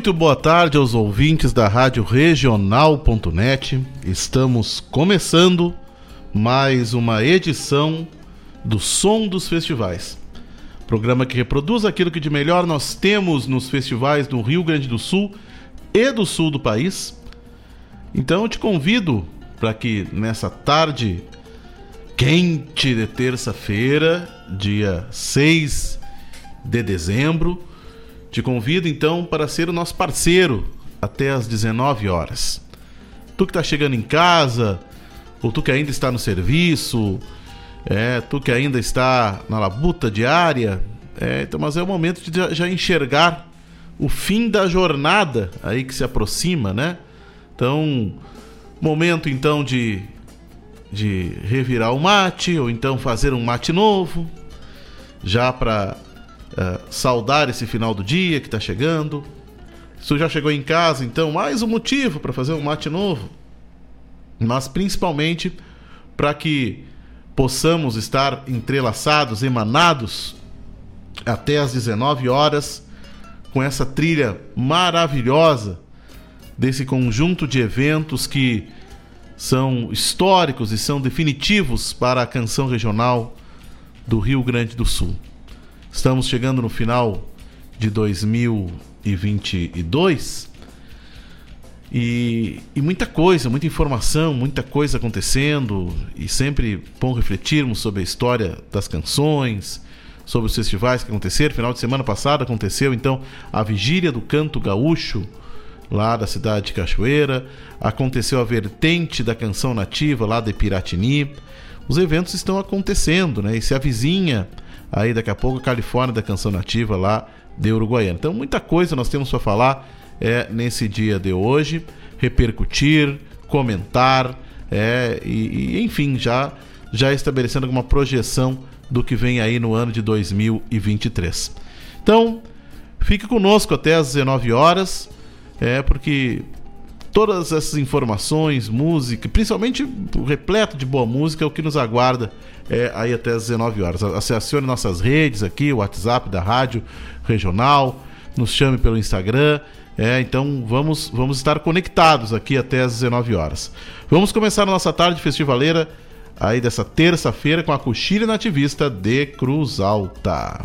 Muito boa tarde aos ouvintes da Rádio Regional.net. Estamos começando mais uma edição do Som dos Festivais. Programa que reproduz aquilo que de melhor nós temos nos festivais do Rio Grande do Sul e do sul do país. Então eu te convido para que nessa tarde quente de terça-feira, dia 6 de dezembro, te convido então para ser o nosso parceiro até às 19 horas. Tu que está chegando em casa, ou tu que ainda está no serviço, é, tu que ainda está na labuta diária, é, então, mas é o momento de já enxergar o fim da jornada aí que se aproxima, né? Então, momento então de, de revirar o mate ou então fazer um mate novo, já para é, saudar esse final do dia que está chegando. Se já chegou em casa, então mais um motivo para fazer um mate novo, mas principalmente para que possamos estar entrelaçados, emanados até às 19 horas com essa trilha maravilhosa desse conjunto de eventos que são históricos e são definitivos para a canção regional do Rio Grande do Sul. Estamos chegando no final de 2022 e, e, muita coisa, muita informação, muita coisa acontecendo, e sempre bom refletirmos sobre a história das canções, sobre os festivais que aconteceram. Final de semana passada aconteceu então a Vigília do Canto Gaúcho, lá da cidade de Cachoeira. Aconteceu a vertente da canção nativa lá de Piratini. Os eventos estão acontecendo, né? E se avizinha aí daqui a pouco Califórnia da canção nativa lá de Uruguaiana. Então muita coisa nós temos para falar é, nesse dia de hoje, repercutir, comentar, é, e, e, enfim, já, já estabelecendo alguma projeção do que vem aí no ano de 2023. Então, fique conosco até às 19 horas, é, porque todas essas informações, música, principalmente repleto de boa música, é o que nos aguarda é, aí até às 19 horas. Acesse nossas redes aqui, o WhatsApp da Rádio Regional, nos chame pelo Instagram é, então vamos, vamos estar conectados aqui até às 19 horas. Vamos começar a nossa tarde festivaleira aí dessa terça-feira com a coxilha nativista de Cruz Alta.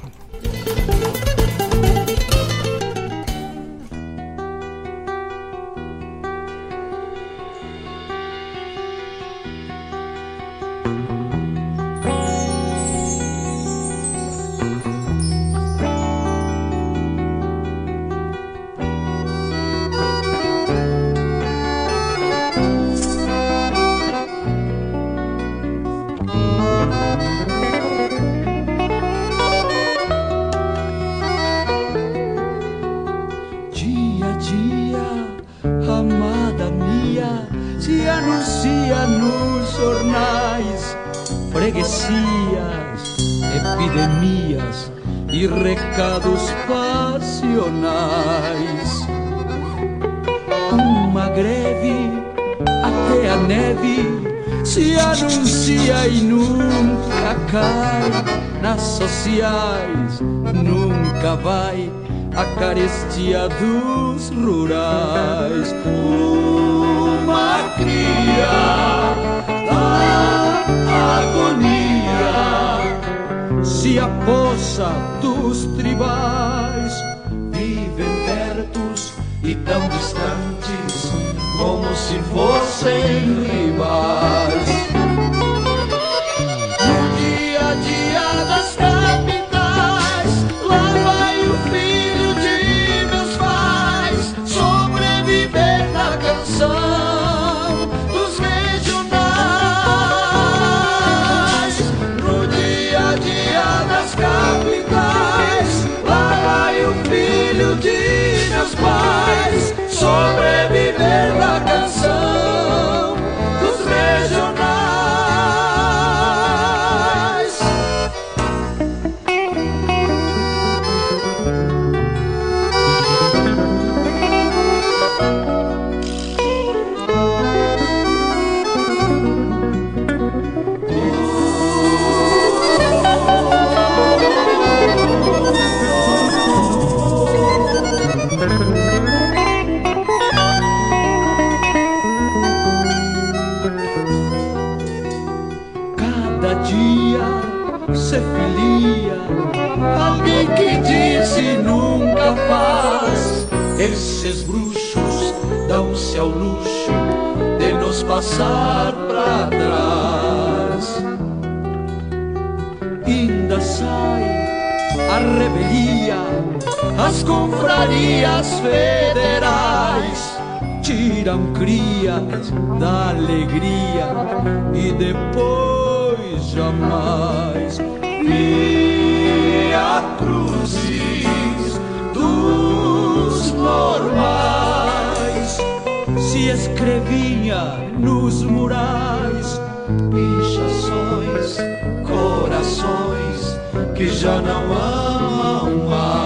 Janamamba.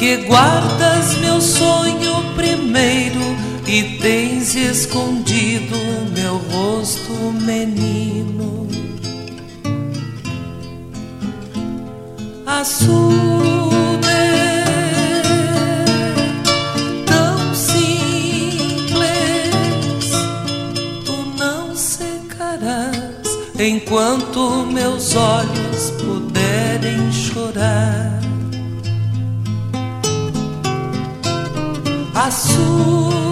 que guardas meu sonho primeiro e tens escondido meu rosto, menino. Assure, tão simples, tu não secarás enquanto meus olhos puderem chorar. Açude, tão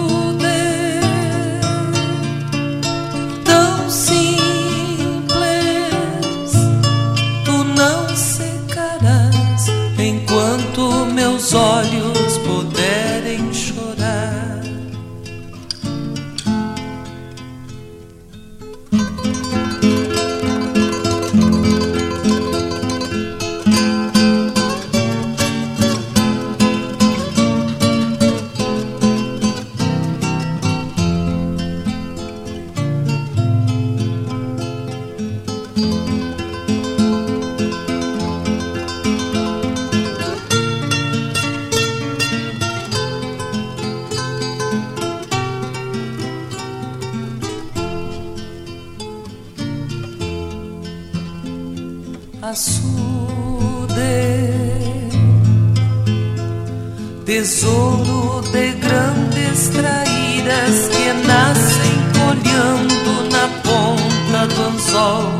tesouro de grandes traíras que nascem colhendo na ponta do anzol.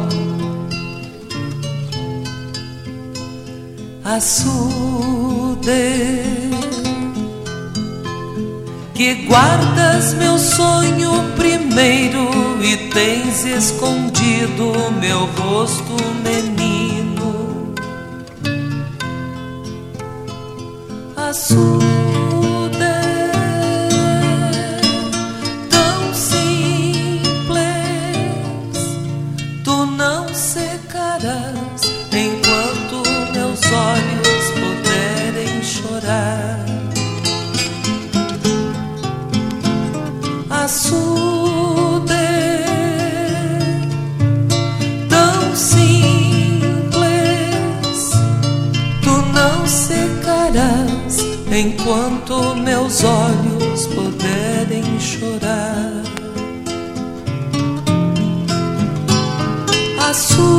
Açude, que guardas meu sonho primeiro e tens escondido meu rosto Açude, enquanto meus olhos puderem chorar. Açude,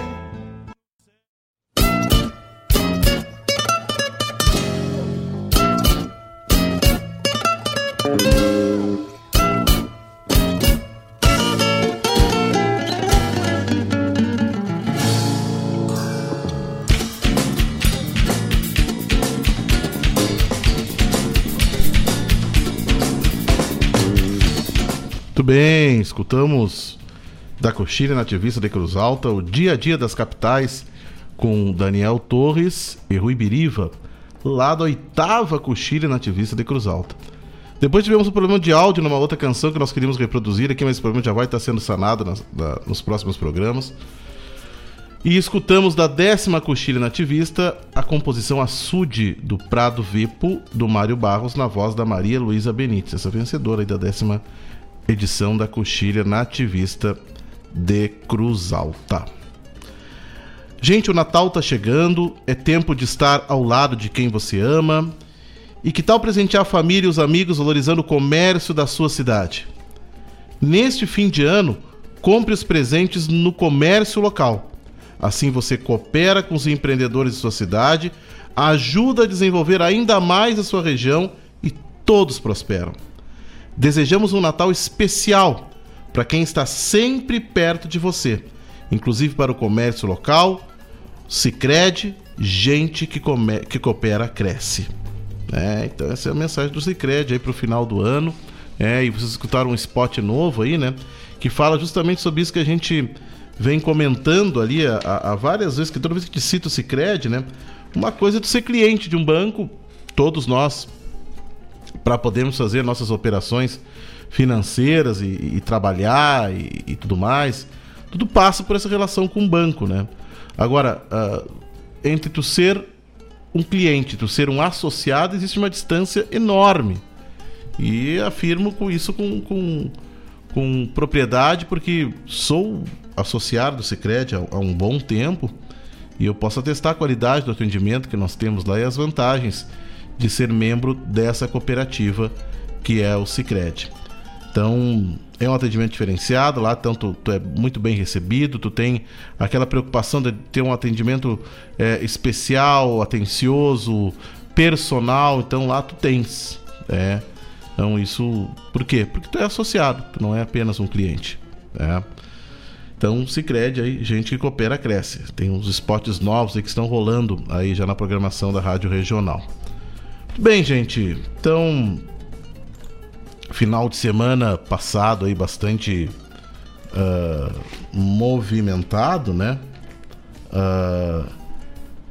Escutamos da Coxilha Nativista de Cruz Alta, o dia a dia das capitais, com Daniel Torres e Rui Biriva, lá da oitava Coxilha Nativista de Cruz Alta. Depois tivemos um problema de áudio numa outra canção que nós queríamos reproduzir aqui, mas esse problema já vai estar sendo sanado nas- da- nos próximos programas. E escutamos da décima Coxilha Nativista a composição Açude do Prado Vipo, do Mário Barros, na voz da Maria Luísa Benites, essa vencedora aí da décima edição da Coxilha Nativista de Cruz Alta. Gente, o Natal tá chegando, é tempo de estar ao lado de quem você ama. E que tal presentear a família e os amigos valorizando o comércio da sua cidade? Neste fim de ano, compre os presentes no comércio local. Assim você coopera com os empreendedores de sua cidade, ajuda a desenvolver ainda mais a sua região e todos prosperam. Desejamos um Natal especial para quem está sempre perto de você, inclusive para o comércio local, Sicredi, gente que, que coopera cresce. É, então essa é a mensagem do Sicredi aí para o final do ano. É, e vocês escutaram um spot novo aí, né? Que fala justamente sobre isso que a gente vem comentando ali há, várias vezes, que toda vez que te cita o Cicred, né? Uma coisa é ser cliente de um banco, todos nós, para podermos fazer nossas operações financeiras e, e trabalhar e, e, tudo mais, tudo passa por essa relação com o banco, né? Agora, uh, entre tu ser um cliente, tu ser um associado, existe uma distância enorme. E afirmo com isso com, com, com propriedade, porque sou associado do Cicred há, há um bom tempo e eu posso atestar a qualidade do atendimento que nós temos lá e as vantagens de ser membro dessa cooperativa que é o Cicred. Então, é um atendimento diferenciado lá, tanto tu é muito bem recebido, tu tem aquela preocupação de ter um atendimento é, especial, atencioso, personal, então lá tu tens. É. Então isso, por quê? Porque tu é associado, tu não é apenas um cliente. É. Então, se crede aí, gente que coopera cresce. Tem uns spots novos que estão rolando aí já na programação da Rádio Regional. Bem, gente. Então, final de semana passado aí bastante uh, movimentado, né? Uh,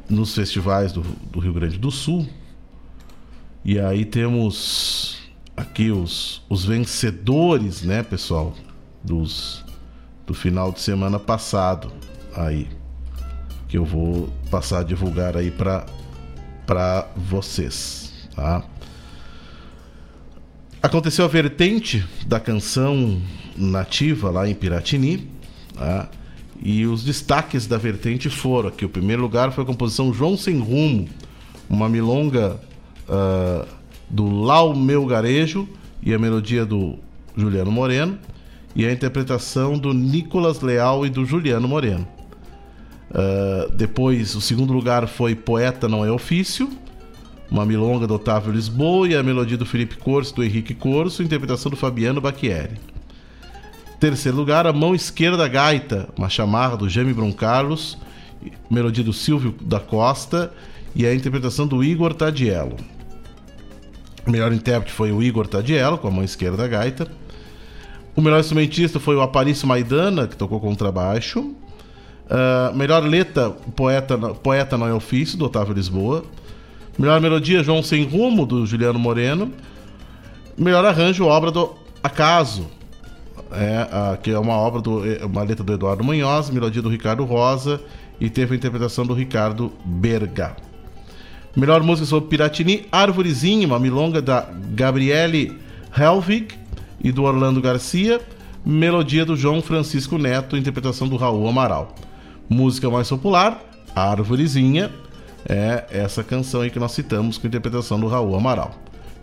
nos festivais do, do Rio Grande do Sul. E aí temos aqui os, os vencedores, né, pessoal, dos do final de semana passado aí que eu vou passar a divulgar aí para para vocês, tá? Aconteceu a vertente da canção nativa lá em Piratini, tá? E os destaques da vertente foram aqui. O primeiro lugar foi a composição João Sem Rumo, uma milonga uh, do Lau Meu Garejo e a melodia do Juliano Moreno e a interpretação do Nicolas Leal e do Juliano Moreno. Uh, depois, o segundo lugar foi Poeta Não é Ofício, uma milonga do Otávio Lisboa e a melodia do Felipe Corso, do Henrique Corso, interpretação do Fabiano Bacchieri. Terceiro lugar, A Mão Esquerda da Gaita, uma chamarra do Jaime Broncarlos, melodia do Silvio da Costa e a interpretação do Igor Tadiello. O melhor intérprete foi o Igor Tadiello, com a mão esquerda da gaita. O melhor instrumentista foi o Aparício Maidana, que tocou contrabaixo. Uh, melhor letra, poeta, poeta Não é Ofício, do Otávio Lisboa. Melhor melodia, João Sem Rumo, do Juliano Moreno. Melhor arranjo, obra do Acaso, é, uh, que é uma obra, do, é, uma letra do Eduardo Munhoz, melodia do Ricardo Rosa e teve a interpretação do Ricardo Berga. Melhor música sobre Piratini, Árvorezinha, uma milonga da Gabriele Helvig e do Orlando Garcia, melodia do João Francisco Neto, interpretação do Raul Amaral. Música mais popular, Árvorezinha, é essa canção aí que nós citamos com interpretação do Raul Amaral.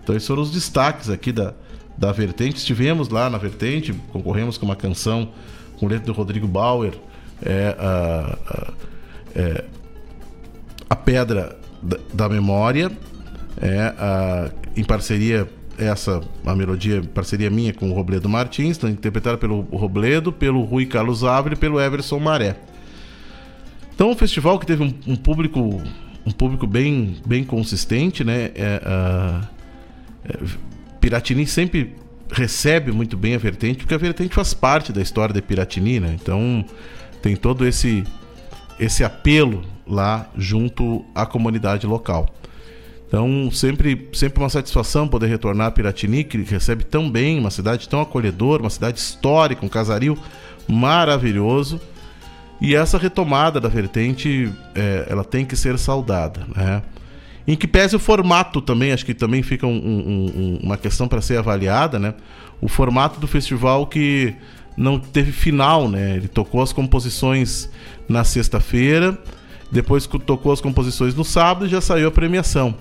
Então esses foram os destaques aqui da, da Vertente. Estivemos lá na Vertente, concorremos com uma canção com letra do Rodrigo Bauer, é, a, a, é, a Pedra da, da Memória, é, a, em parceria essa a melodia, parceria minha com o Robledo Martins, então, interpretada pelo Robledo, pelo Rui Carlos Ávila e pelo Everson Maré. Então, um festival que teve um, um público um público bem, bem consistente, né? É, é, Piratini sempre recebe muito bem a vertente, porque a vertente faz parte da história de Piratini, né? Então tem todo esse esse apelo lá junto à comunidade local. Então, sempre, sempre uma satisfação poder retornar a Piratini, que recebe tão bem, uma cidade tão acolhedora, uma cidade histórica, um casario maravilhoso. E essa retomada da vertente, é, ela tem que ser saudada, né? Em que pese o formato também, acho que também fica um, um, uma questão para ser avaliada, né? O formato do festival que não teve final, né? Ele tocou as composições na sexta-feira, depois tocou as composições no sábado e já saiu a premiação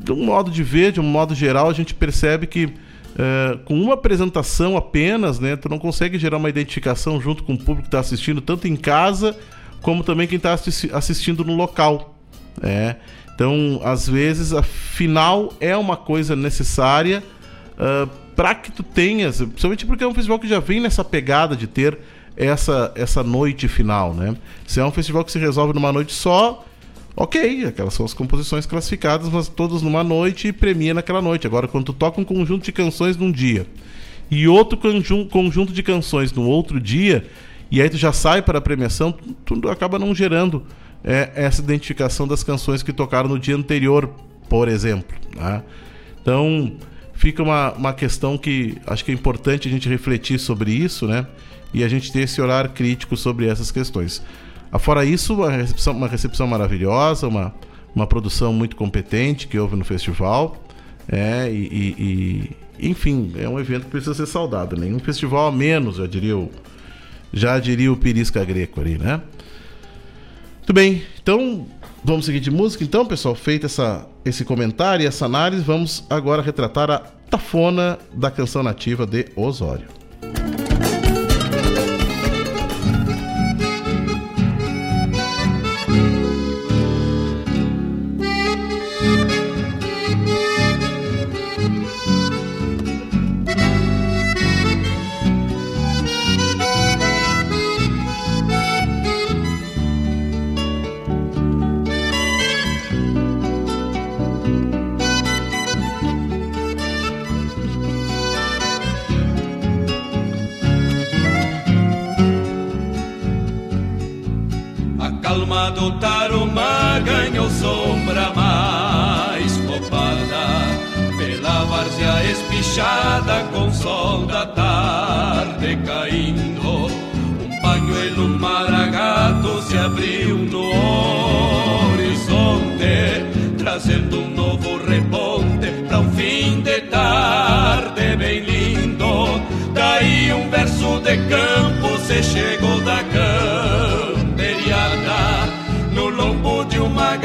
de um modo de ver, de um modo geral, a gente percebe que é, com uma apresentação apenas, né, tu não consegue gerar uma identificação junto com o público que está assistindo, tanto em casa como também quem está assistindo no local. Né? Então, às vezes, a final é uma coisa necessária uh, para que tu tenhas, principalmente porque é um festival que já vem nessa pegada de ter essa, essa noite final, né? Se é um festival que se resolve numa noite só, ok, aquelas são as composições classificadas, mas todas numa noite e premia naquela noite. Agora, quando tu toca um conjunto de canções num dia e outro conjunto de canções no outro dia, e aí tu já sai para a premiação, tu, tu acaba não gerando é, essa identificação das canções que tocaram no dia anterior, por exemplo. Né? Então, fica uma, uma questão que acho que é importante a gente refletir sobre isso, né? E a gente ter esse olhar crítico sobre essas questões. Afora isso, uma recepção, uma recepção maravilhosa, uma, uma produção muito competente que houve no festival. É, e, e, e, enfim, é um evento que precisa ser saudado. Nenhum festival a menos, já diria o, já diria o Pirisca Greco ali, né? Muito bem, então vamos seguir de música. Então, pessoal, feito essa, esse comentário e essa análise, vamos agora retratar a tafona da canção nativa de Osório.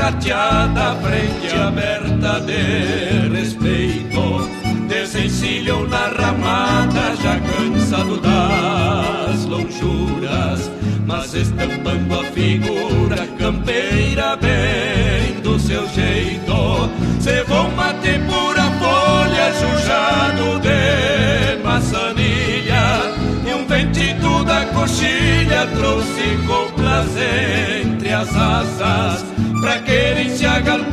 Gateada, frente aberta de respeito desencilham na ramada, já cansado das lonjuras, mas estampando a figura campeira bem do seu jeito. Se vão mate pura folha, jujado de maçanilha, e um ventito da coxilha trouxe coplas entre as asas, pra querem se agalponeiro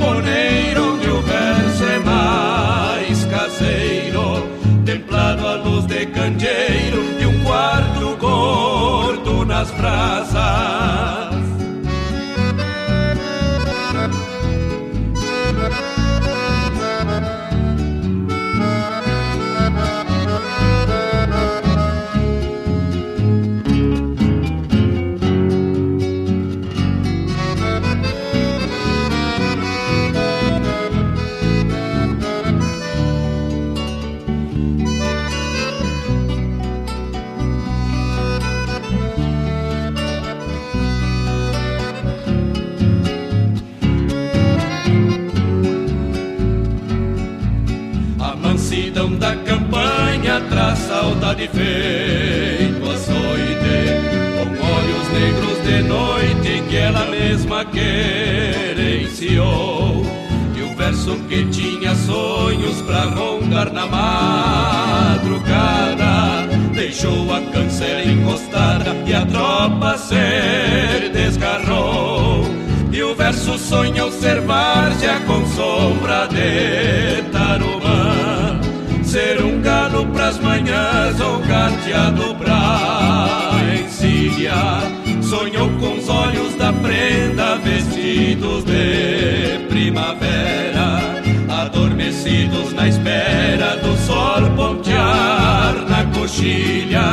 Sonhou com os olhos da prenda vestidos de primavera, adormecidos na espera do sol pontear na coxilha.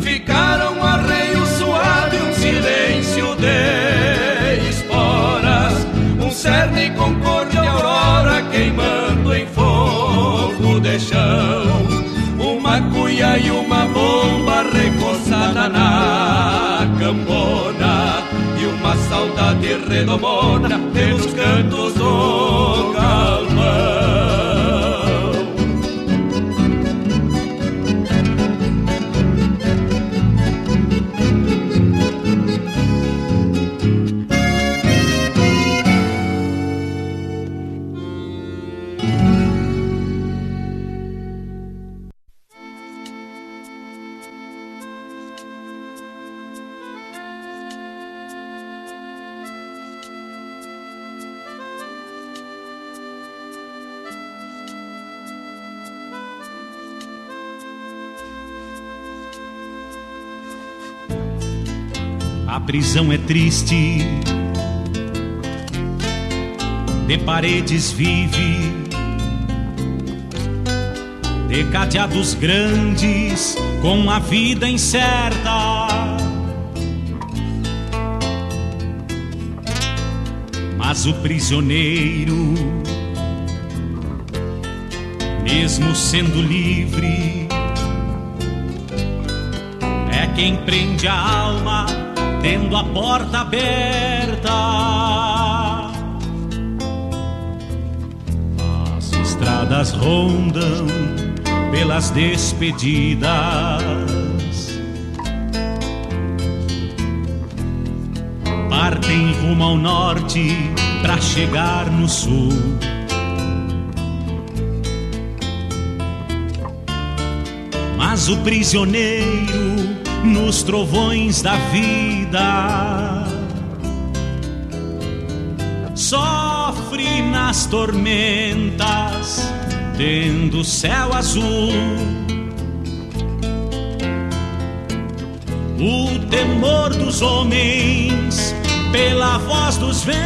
Ficaram arreio suave, um silêncio de esporas, um cerne com cor de aurora queimando em fogo de chão. Uma cuia e uma bomba recoçada na campona. E uma saudade redomona pelos cantos do prisão é triste, de paredes vive, de cadeados grandes com a vida incerta. Mas o prisioneiro, mesmo sendo livre, é quem prende a alma, tendo a porta aberta. As estradas rondam pelas despedidas. Partem rumo ao norte para chegar no sul. Mas o prisioneiro nos trovões da vida sofre nas tormentas, tendo céu azul. O temor dos homens pela voz dos ventos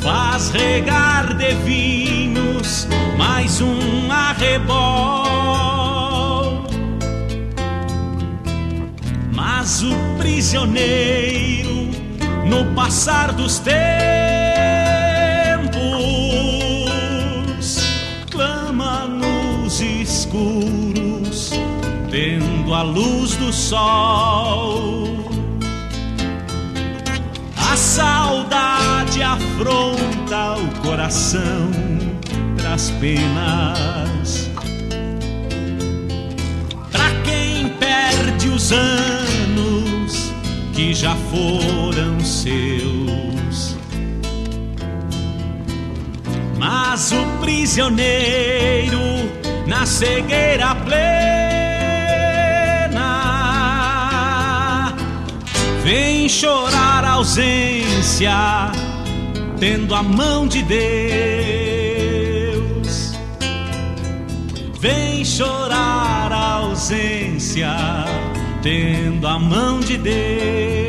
faz regar de mais um arrebol. Mas o prisioneiro, no passar dos tempos, clama nos escuros, tendo a luz do sol. A saudade afronta o coração das penas. Pra quem perde os anos que já foram seus. Mas o prisioneiro na cegueira plena vem chorar a ausência, tendo a mão de Deus. Chorar a ausência, tendo a mão de Deus.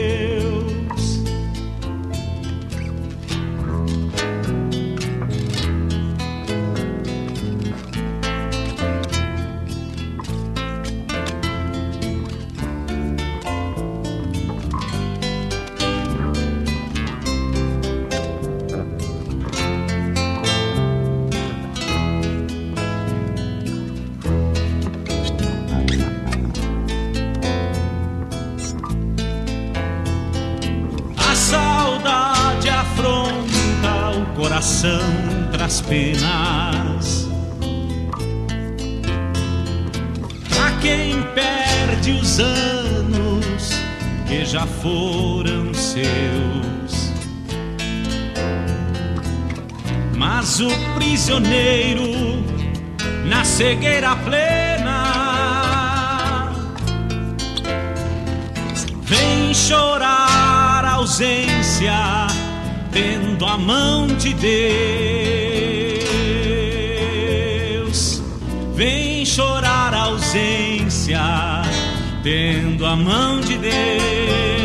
Foram seus. Mas o prisioneiro na cegueira plena Vem chorar a ausência, tendo a mão de Deus. Vem chorar a ausência, tendo a mão de Deus.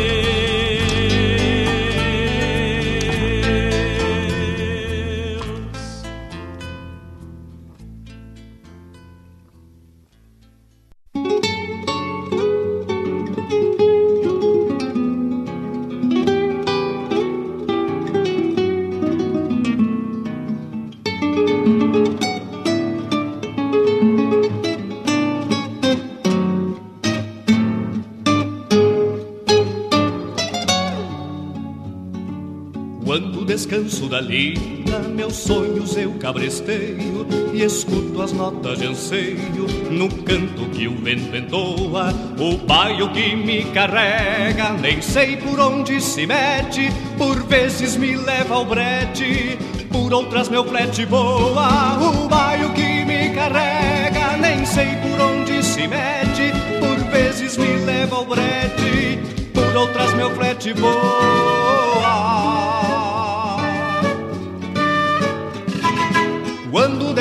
Meus sonhos eu cabresteio e escuto as notas de anseio no canto que o vento entoa. O baio que me carrega, nem sei por onde se mete, por vezes me leva ao brete, por outras meu flete voa. O baio que me carrega, nem sei por onde se mete, por vezes me leva ao brete, por outras meu flete voa.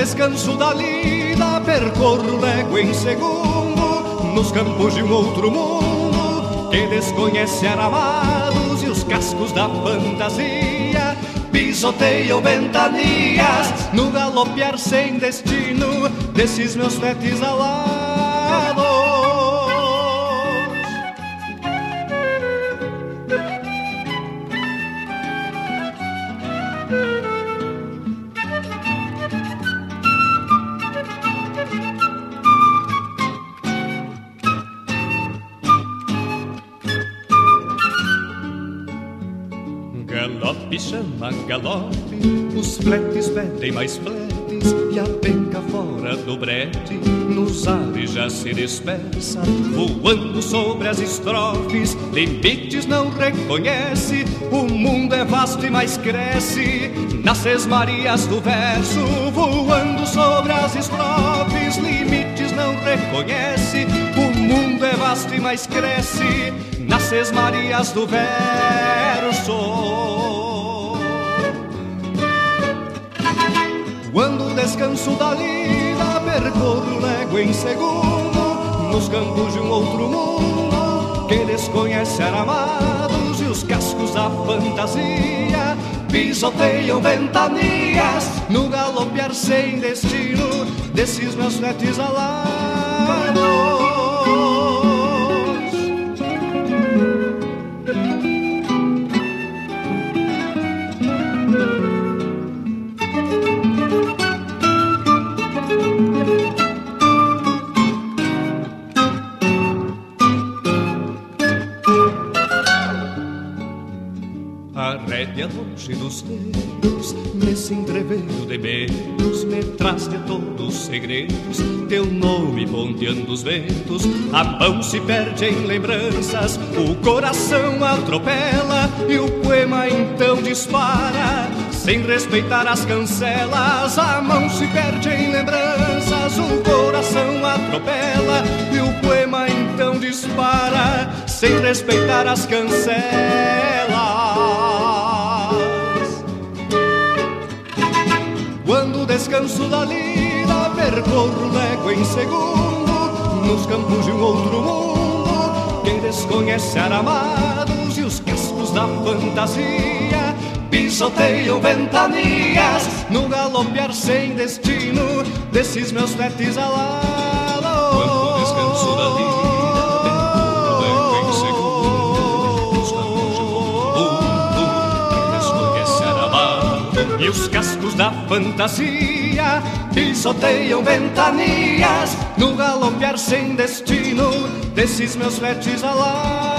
Descanso da lida, percorro légua em segundo, nos campos de um outro mundo que desconhece aramados e os cascos da fantasia pisoteiam ventanias no galopear sem destino desses meus fetes alados. Os fletes pedem mais fletes e a penca fora do brete. Nos ares já se dispersa, voando sobre as estrofes, limites não reconhece, o mundo é vasto e mais cresce. Nas sesmarias do verso, voando sobre as estrofes, limites não reconhece, o mundo é vasto e mais cresce. Nas sesmarias do verso. Quando descanso da lida, percorro légua em segundo, nos campos de um outro mundo, que desconhece aramados e os cascos da fantasia, pisoteiam ventanias, no galopear sem destino, desses meus netes alados. Longe dos dedos, nesse entreveiro de medos, me traz de todos os segredos, teu nome ponteando os ventos, a mão se perde em lembranças, o coração atropela e o poema então dispara. Sem respeitar as cancelas, a mão se perde em lembranças, o coração atropela e o poema então dispara. Sem respeitar as cancelas. Descanso da lida, percorro légua em segundo, nos campos de um outro mundo. Quem desconhece aramados e os cascos da fantasia, pisoteiam ventanias, no galopear sem destino, desses meus netes alados. Quando descanso da lida, e os cascos da fantasia pisoteiam ventanias no galopear sem destino desses meus fletes alados.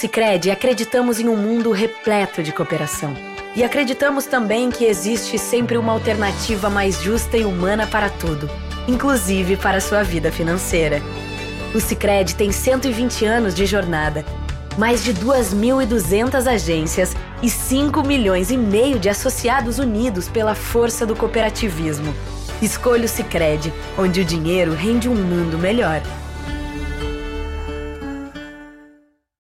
No Cicred, acreditamos em um mundo repleto de cooperação. E acreditamos também que existe sempre uma alternativa mais justa e humana para tudo, inclusive para a sua vida financeira. O Cicred tem 120 anos de jornada, mais de 2.200 agências e 5 milhões e meio de associados unidos pela força do cooperativismo. Escolha o Cicred, onde o dinheiro rende um mundo melhor.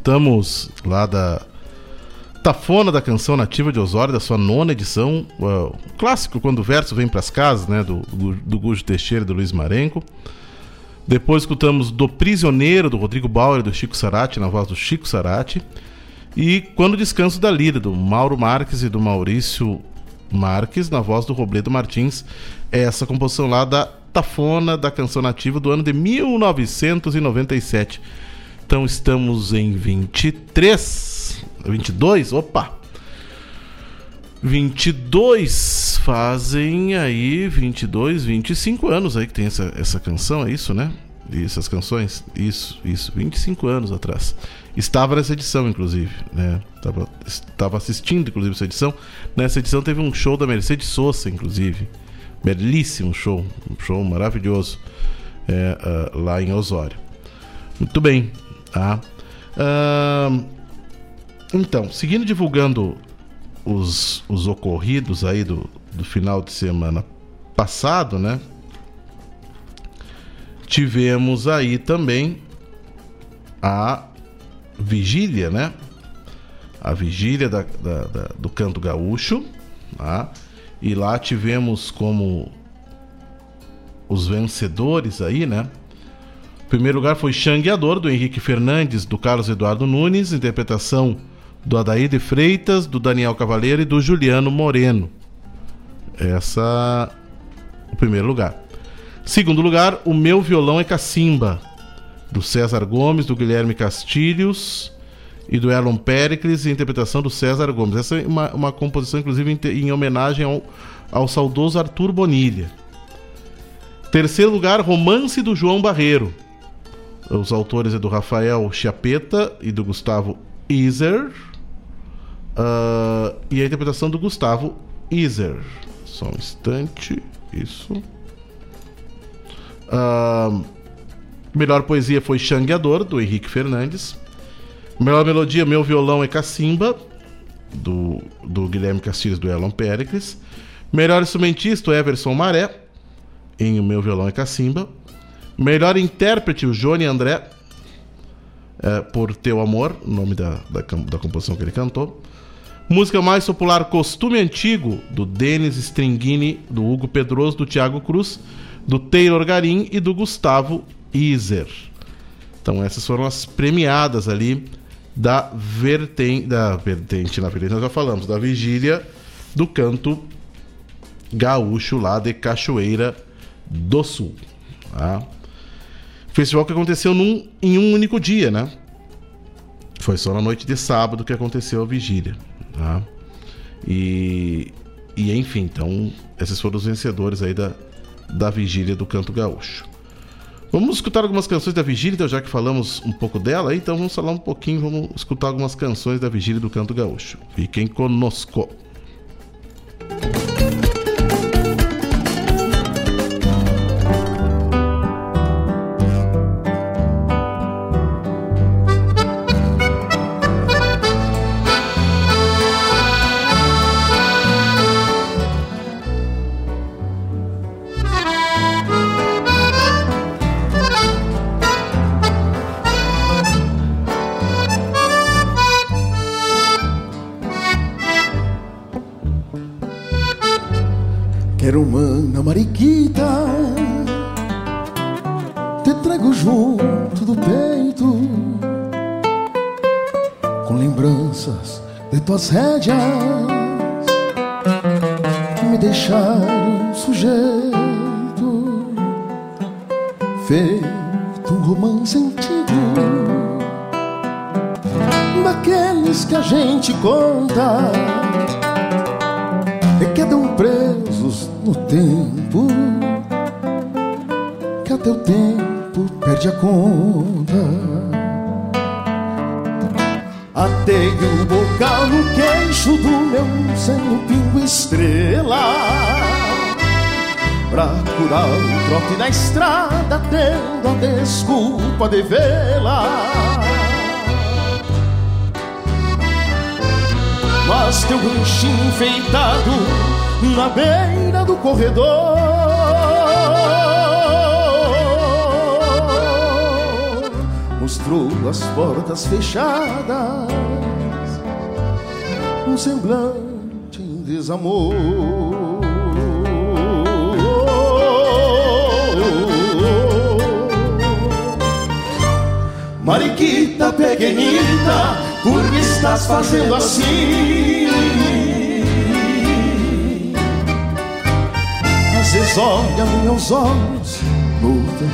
Escutamos lá da Tafona da Canção Nativa de Osório, da sua nona edição, uh, clássico quando o verso vem para as casas, né, do, do, do Gujo Teixeira e do Luiz Marenco. Depois escutamos Do Prisioneiro, do Rodrigo Bauer do Chico Sarati, na voz do Chico Sarati. E Quando Descanso da Lira, do Mauro Marques e do Maurício Marques, na voz do Robledo Martins. Essa composição lá da Tafona da Canção Nativa do ano de 1997. Então estamos em 23, 22, opa. 22 fazem aí 22, 25 anos aí que tem essa, essa canção, é isso, né? Essas canções, isso, isso, 25 anos atrás. Estava nessa edição, inclusive, né? Estava, estava assistindo, inclusive, essa edição. Nessa edição teve um show da Mercedes Sosa, inclusive. Belíssimo show, um show maravilhoso é, uh, lá em Osório. Muito bem, Tá? Uh, então, seguindo divulgando os, os ocorridos aí do, do final de semana passado, né? Tivemos aí também a vigília, né? A vigília da, da, da, do canto gaúcho, tá? E lá tivemos como os vencedores aí, né? Primeiro lugar foi Xangueador, do Henrique Fernandes, do Carlos Eduardo Nunes, interpretação do Adair de Freitas, do Daniel Cavaleiro e do Juliano Moreno. Essa o primeiro lugar. Segundo lugar, O Meu Violão é Cacimba, do César Gomes, do Guilherme Castilhos e do Elon Pericles, interpretação do César Gomes. Essa é uma, uma composição, inclusive, em, em homenagem ao, ao saudoso Arthur Bonilha. Terceiro lugar, Romance do João Barreiro, os autores é do Rafael Chiapeta e do Gustavo Iser. Uh, e a interpretação do Gustavo Iser. Só um instante. Isso. Uh, melhor poesia foi Xangueador, do Henrique Fernandes. Melhor melodia, Meu Violão é Cacimba, do, do Guilherme Castilhos, do Elon Pericles. Melhor instrumentista, Everson Maré, em O Meu Violão é Cacimba. Melhor intérprete, o Johnny André, é, por Teu Amor, nome da, da, da, composição que ele cantou. Música mais popular, Costume Antigo, do Denis Stringini, do Hugo Pedroso, do Thiago Cruz, do Taylor Garim e do Gustavo Iser. Então essas foram as premiadas ali da vertente, da vertente, na verdade nós já falamos, da vigília do canto gaúcho lá de Cachoeira do Sul. Tá? Festival que aconteceu num, em um único dia, né? Foi só na noite de sábado que aconteceu a vigília. Tá? E, e enfim, então, esses foram os vencedores aí da, da vigília do Canto Gaúcho. Vamos escutar algumas canções da vigília, então, já que falamos um pouco dela, então vamos falar um pouquinho, vamos escutar algumas canções da vigília do Canto Gaúcho. Fiquem conosco. tuas rédeas que me deixaram sujeito, feito um romance antigo, daqueles que a gente conta e quedam presos no tempo, que até o tempo perde a conta. Queixo do meu seno pingo estrela Pra curar o trote na estrada Tendo a desculpa de vê-la. Mas teu ranchinho enfeitado Na beira do corredor Mostrou as portas fechadas, um semblante em desamor. Mariquita pequenita, por que estás fazendo assim? Às vezes olha meus olhos, muda,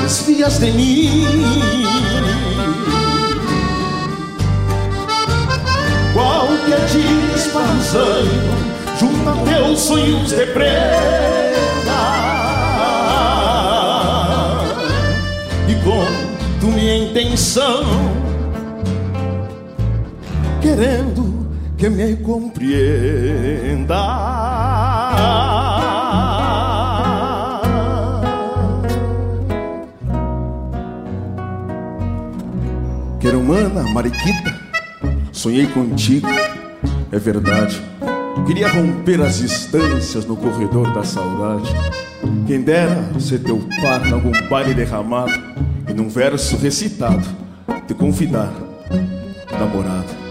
desvias de mim. Qualquer dia esparruzando, junta teus sonhos de prenda. E conto minha intenção, querendo que me compreenda. Humana, Mariquita, sonhei contigo, é verdade. Queria romper as distâncias no corredor da saudade. Quem dera ser teu par em algum baile derramado e num verso recitado te convidar, namorada.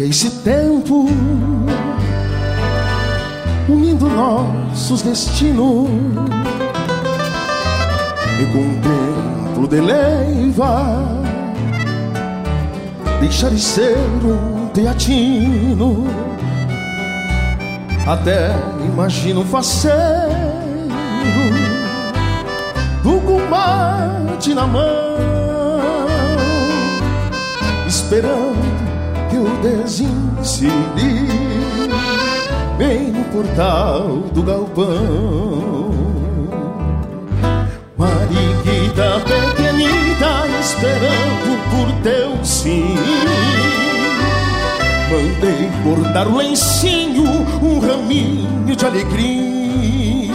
E esse tempo unindo nossos destinos e com o templo de leiva deixar de ser um teatino. Até imagino faceiro do combate na mão esperando eu desencilhe bem no portal do galpão. Mariquita pequenita esperando por teu sim. Mandei bordar o lencinho, um raminho de alegria.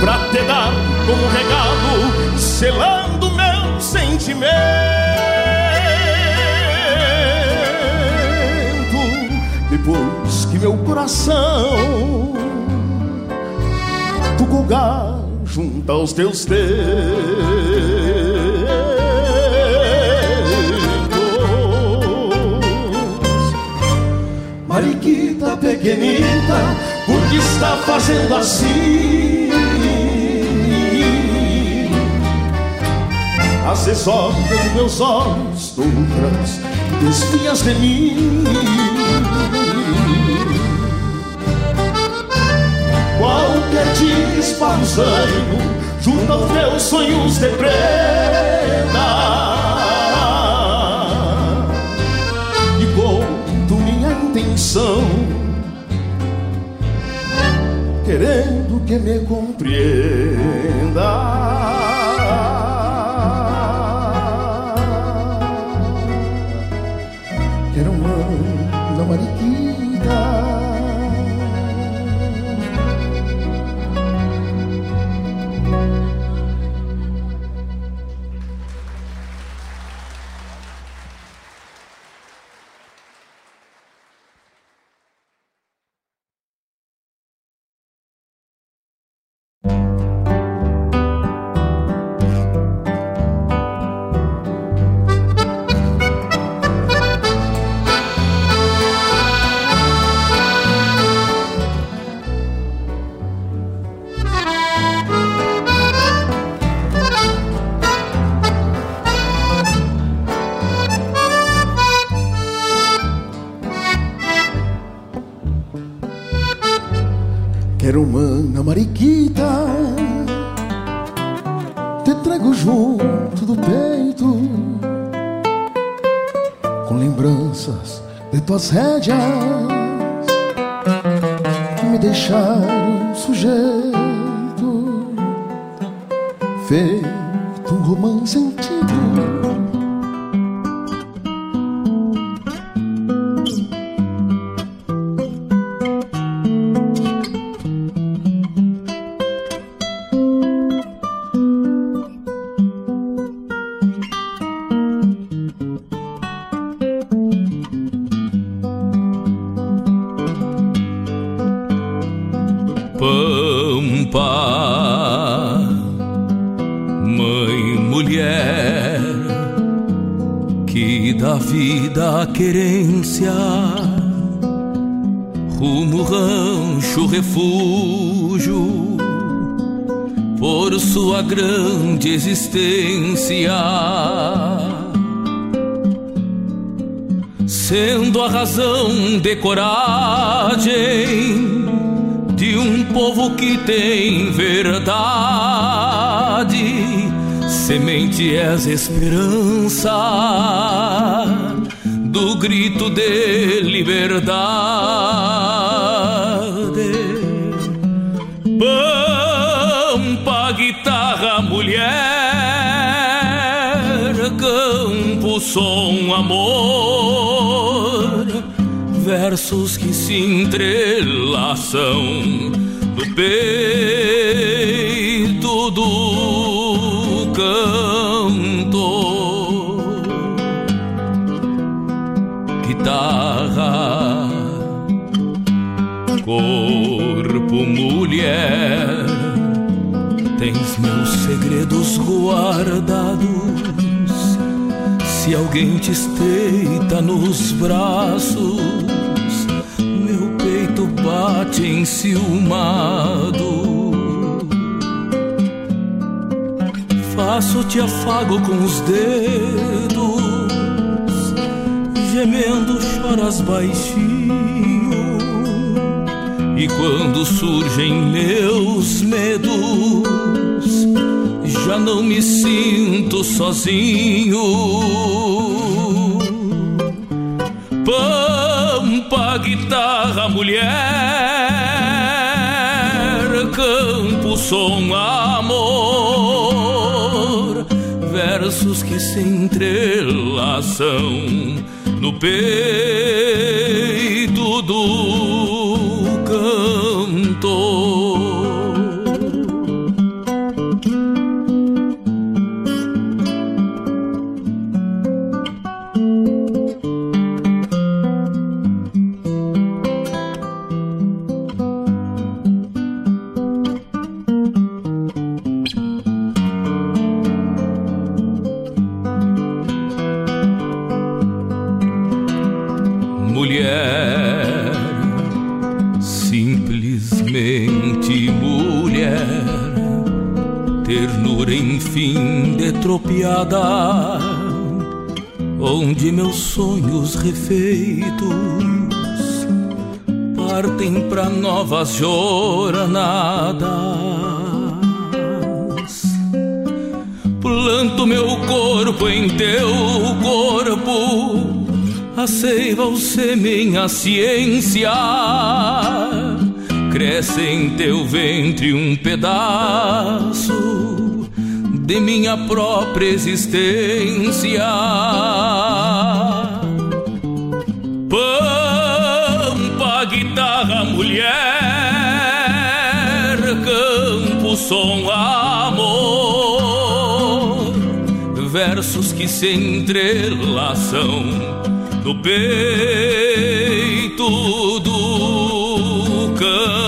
Pra te dar como regalo, selando sentimento. Depois que meu coração tu junto aos teus dedos. Mariquita pequenita, por que está fazendo assim? Vezes olha nos meus olhos, outras desvias de mim. Qualquer dia esparruzando junto aos meus sonhos de prenda. E conto minha intenção, querendo que me compreenda. De tuas rédeas de coragem de um povo que tem verdade. Semente és esperança do grito de liberdade. Versos que se entrelaçam no peito do cantor. Guitarra, corpo, mulher, tens meus segredos guardados. Se alguém te estreita nos braços, bate enciumado. Faço-te afago com os dedos, gemendo choras baixinho. E quando surgem meus medos, já não me sinto sozinho. Guitarra, mulher, campo, som, amor, versos que se entrelaçam no peito refeitos partem para novas jornadas. Planto meu corpo em teu corpo a seiva, o a ciência. Cresce em teu ventre um pedaço de minha própria existência. Som, amor, versos que se entrelaçam no peito do cantor.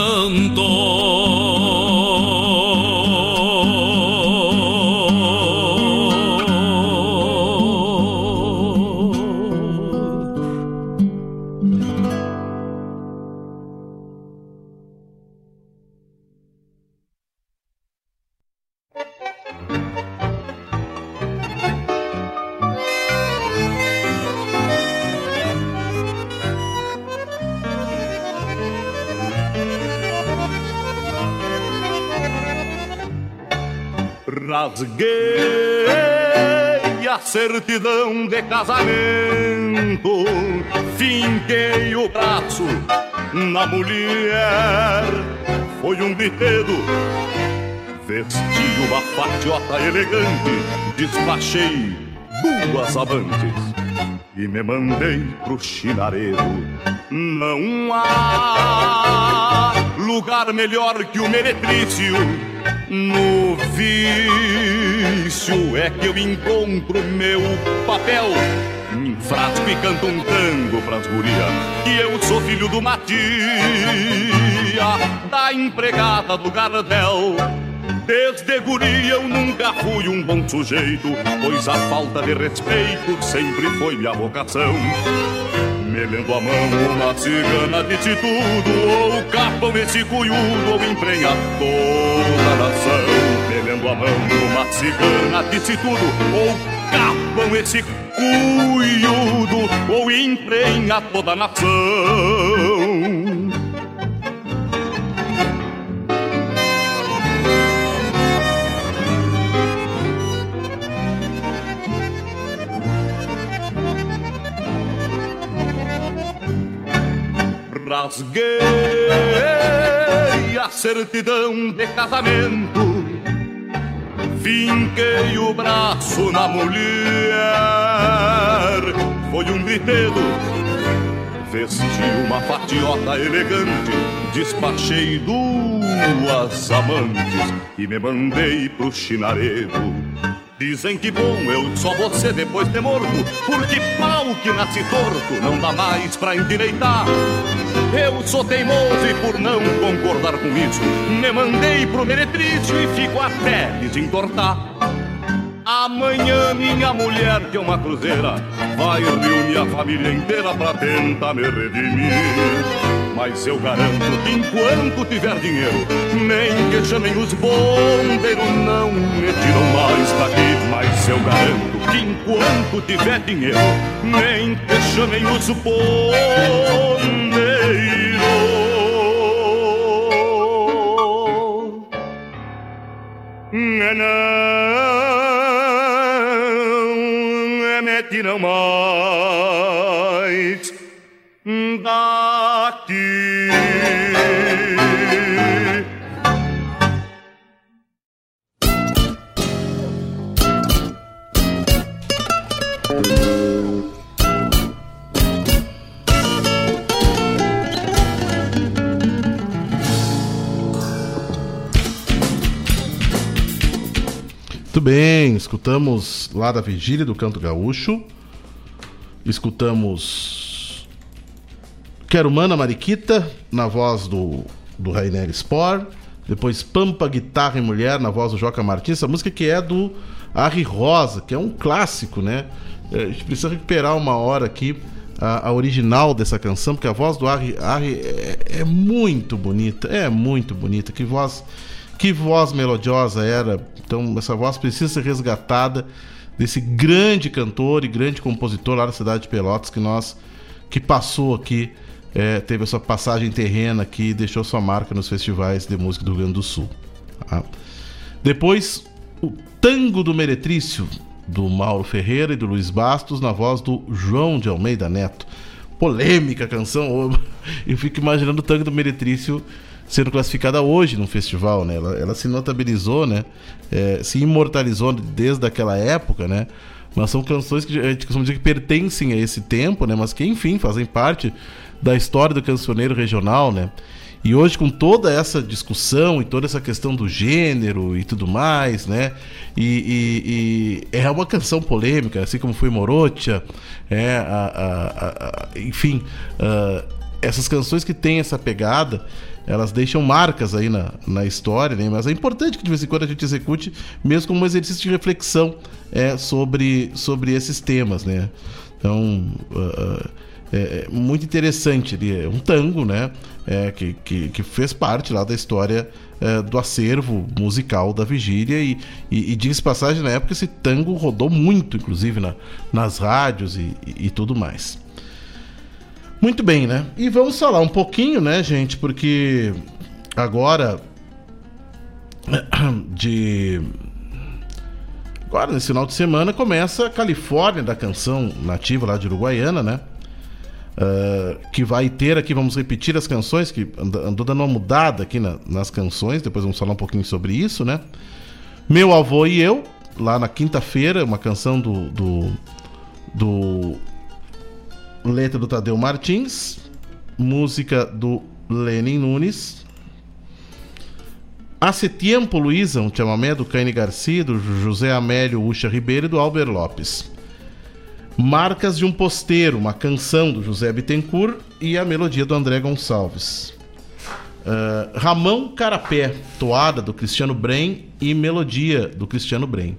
Casamento, finquei o braço na mulher. Foi um bitedo, vesti uma fatiota elegante, despachei duas amantes e me mandei pro chinaredo. Não há lugar melhor que o meretrício no vício é que eu encontro meu papel. Me e canto um tango pras guria Que eu sou filho do Matia Da empregada do Gardel. Desde guria eu nunca fui um bom sujeito Pois a falta de respeito sempre foi minha vocação me lendo a mão uma cigana de tudo Ou capam esse cunhudo Ou emprenha toda a nação. Me lendo a mão uma cigana de tudo Ou capam esse cunhudo Ou emprenha toda a nação rasguei a certidão de casamento, finquei o braço na mulher, foi um griteiro, vesti uma fatiota elegante, despachei duas amantes e me mandei pro chinaredo. Dizem que bom eu só vou ser depois de morto, porque pau que nasce torto não dá mais pra endireitar. Eu sou teimoso e por não concordar com isso, me mandei pro meretrício e fico até desentortar. Amanhã minha mulher, que é uma cruzeira, vai reunir a família inteira pra tentar me redimir. Mas eu garanto que enquanto tiver dinheiro, nem que chamem os bombeiros, não me tiram mais daqui. Mas eu garanto que enquanto tiver dinheiro, nem que chamem os bombeiros. Não, me tiram mais bem, escutamos lá da Vigília do Canto Gaúcho. Escutamos Quero Mana Mariquita, na voz do, do Rainer Spor. Depois Pampa Guitarra e Mulher, na voz do Joca Martins. Essa música que é do Arri Rosa, que é um clássico, né? É, A gente precisa recuperar uma hora aqui a, a original dessa canção, porque a voz do Arri, Arri é, é muito bonita, é muito bonita. Que voz, que voz melodiosa era. Então, essa voz precisa ser resgatada desse grande cantor e grande compositor lá da cidade de Pelotas que nós que passou aqui, é, teve a sua passagem terrena aqui deixou sua marca nos festivais de música do Rio Grande do Sul. tá? Depois, o Tango do Meretrício, do Mauro Ferreira e do Luiz Bastos, na voz do João de Almeida Neto. Polêmica canção. Eu fico imaginando o Tango do Meretrício sendo classificada hoje no festival, né? Ela, ela se notabilizou, né? É, se imortalizou desde aquela época, né? Mas são canções que a gente costuma dizer que pertencem a esse tempo, né? Mas que, enfim, fazem parte da história do cancioneiro regional, né? E hoje, com toda essa discussão e toda essa questão do gênero e tudo mais, né? E, e- e é uma canção polêmica, assim como foi Morocha, é, a- a- a- enfim, ah, essas canções que têm essa pegada, elas deixam marcas aí na, na história, né? Mas é importante que de vez em quando a gente execute, mesmo como um exercício de reflexão é, sobre, sobre esses temas, né? Então, ah, é, muito interessante. É um tango, né? É, que, que, que fez parte lá da história é, do acervo musical da Vigília. E, e, e de passagem, na época esse tango rodou muito, inclusive, na, nas rádios e, e, e tudo mais. Muito bem, né? E vamos falar um pouquinho, né, gente? Porque agora de agora nesse final de semana começa a Califórnia da canção nativa lá de Uruguaiana, né? Ah, que vai ter aqui, vamos repetir as canções, que and- andou dando uma mudada aqui na- nas canções, depois vamos falar um pouquinho sobre isso, né? Meu Avô e Eu, lá na quinta-feira, uma canção do, do, do letra do Tadeu Martins, música do Lenin Nunes. Hace Tempo, Luísa, um chamamé do Caine Garcia, do José Amélio Ucha Ribeiro e do Albert Lopes. Marcas de um Posteiro, uma canção do José Bittencourt e a melodia do André Gonçalves. Uh, Ramão Carapé, toada do Cristiano Brem e melodia do Cristiano Brem.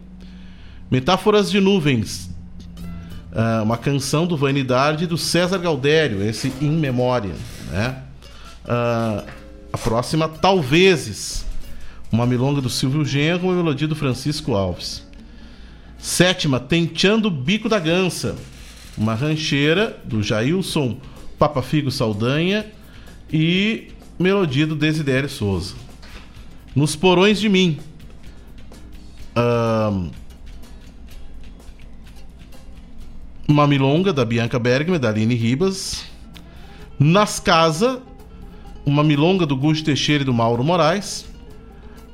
Metáforas de Nuvens, uh, uma canção do Vanidade do César Galdério, esse In Memória. Né? Uh, a próxima, Talvezes, uma milonga do Silvio Genro e melodia do Francisco Alves. Sétima, Tenteando o Bico da Gança. Uma rancheira do Jailson Papa Figo Saldanha e melodia do Desidério Souza. Nos Porões de Mim. Um, uma milonga da Bianca Bergman, da Aline Ribas. Nas Casas, uma milonga do Gusto Teixeira e do Mauro Moraes.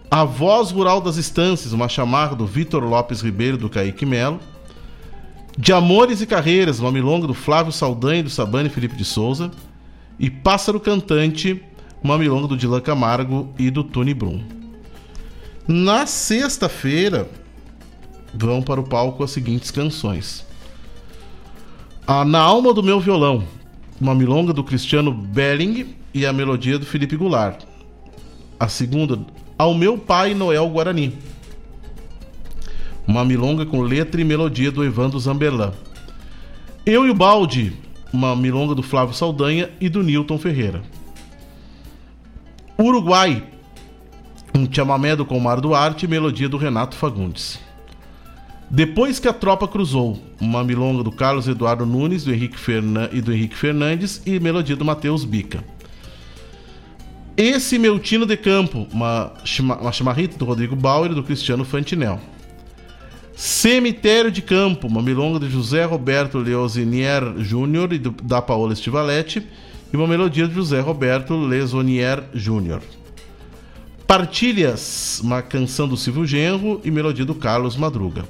A Voz Rural das Estâncias, uma chamarra do Vitor Lopes Ribeiro do Kaique Melo. De Amores e Carreiras, uma milonga do Flávio Saldanha, do Sabane Felipe de Souza. E Pássaro Cantante, uma milonga do Dilan Camargo e do Tony Brum. Na sexta-feira, vão para o palco as seguintes canções. A Na Alma do Meu Violão, uma milonga do Cristiano Belling e a melodia do Felipe Goulart. A segunda, ao meu pai Noel Guarani. Uma milonga com letra e melodia do Evandro Zambellan. Eu e o Balde, uma milonga do Flávio Saldanha e do Newton Ferreira. Uruguai, um chamamé do Comar Duarte e melodia do Renato Fagundes. Depois que a tropa cruzou, uma milonga do Carlos Eduardo Nunes do Henrique e do Henrique Fernandes e melodia do Matheus Bica. Esse meu tino de campo, uma, uma chamarrita do Rodrigo Bauer e do Cristiano Fantinel. Cemitério de Campo, uma milonga de José Roberto Leosinier Júnior e do, da Paola Estivaletti e uma melodia de José Roberto Lesonier Júnior. Partilhas, uma canção do Silvio Genro e melodia do Carlos Madruga.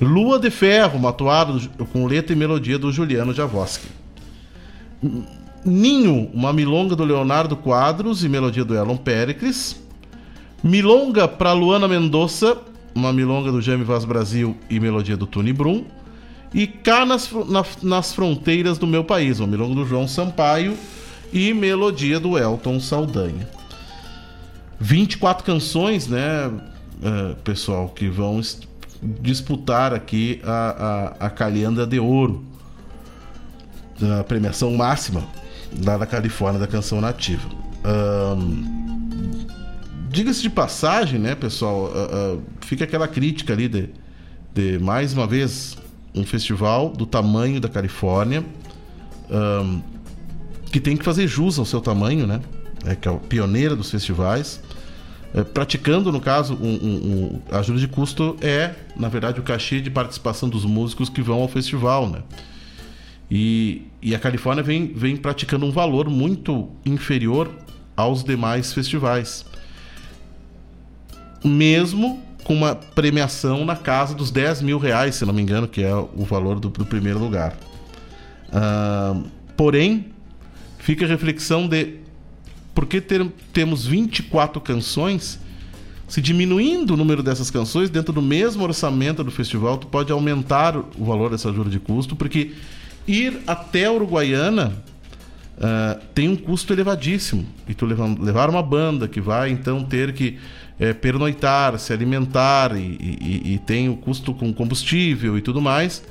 Lua de Ferro, uma toada com letra e melodia do Juliano Javoski. Ninho, uma milonga do Leonardo Quadros e melodia do Elon Pericles. Milonga para Luana Mendonça, uma milonga do Jaime Vaz Brasil e melodia do Tony Brum. E Cá nas, na, nas Fronteiras do Meu País, uma milonga do João Sampaio e melodia do Elton Saldanha. 24 canções, né, uh, pessoal, que vão disputar aqui a, a, a Calhanda de Ouro, da premiação máxima lá da Califórnia da canção nativa. Um, Diga-se de passagem, né, pessoal? Uh, uh, fica aquela crítica ali de, de, mais uma vez, um festival do tamanho da Califórnia, um, que tem que fazer jus ao seu tamanho, né? É, que é o pioneiro dos festivais. É, praticando, no caso, um, um, um, ajuda de custo é, na verdade, o cachê de participação dos músicos que vão ao festival, né? E, e a Califórnia vem, vem praticando um valor muito inferior aos demais festivais. Mesmo com uma premiação na casa dos 10 mil reais, se não me engano, que é o valor do, do primeiro lugar. Uh, porém, fica a reflexão de por que ter, temos 24 canções? Se diminuindo o número dessas canções dentro do mesmo orçamento do festival, tu pode aumentar o valor dessa ajuda de custo, porque ir até Uruguaiana uh, tem um custo elevadíssimo. E tu levar, levar uma banda que vai então ter que é, pernoitar, se alimentar e, e, e, tem o custo com combustível e tudo mais,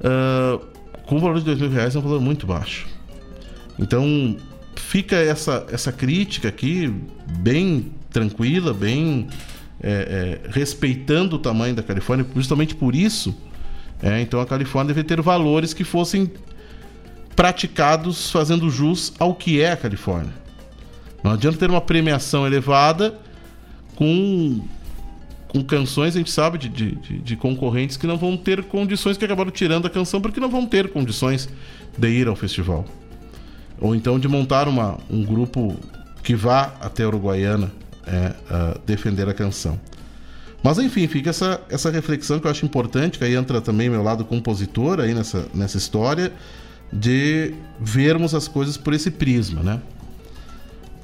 uh, com o valor de dois mil reais é um valor muito baixo. Então fica essa, essa crítica aqui bem tranquila, bem é, é, respeitando o tamanho da Califórnia, justamente por isso. É, então a Califórnia deve ter valores que fossem praticados fazendo jus ao que é a Califórnia. Não adianta ter uma premiação elevada com, com canções, a gente sabe, de, de, de, concorrentes que não vão ter condições, que acabaram tirando a canção porque não vão ter condições de ir ao festival. Ou então de montar uma, um grupo que vá até Uruguaiana é, defender a canção. Mas enfim, fica essa, essa reflexão que eu acho importante, que aí entra também meu lado compositor aí nessa, nessa história, de vermos as coisas por esse prisma, né?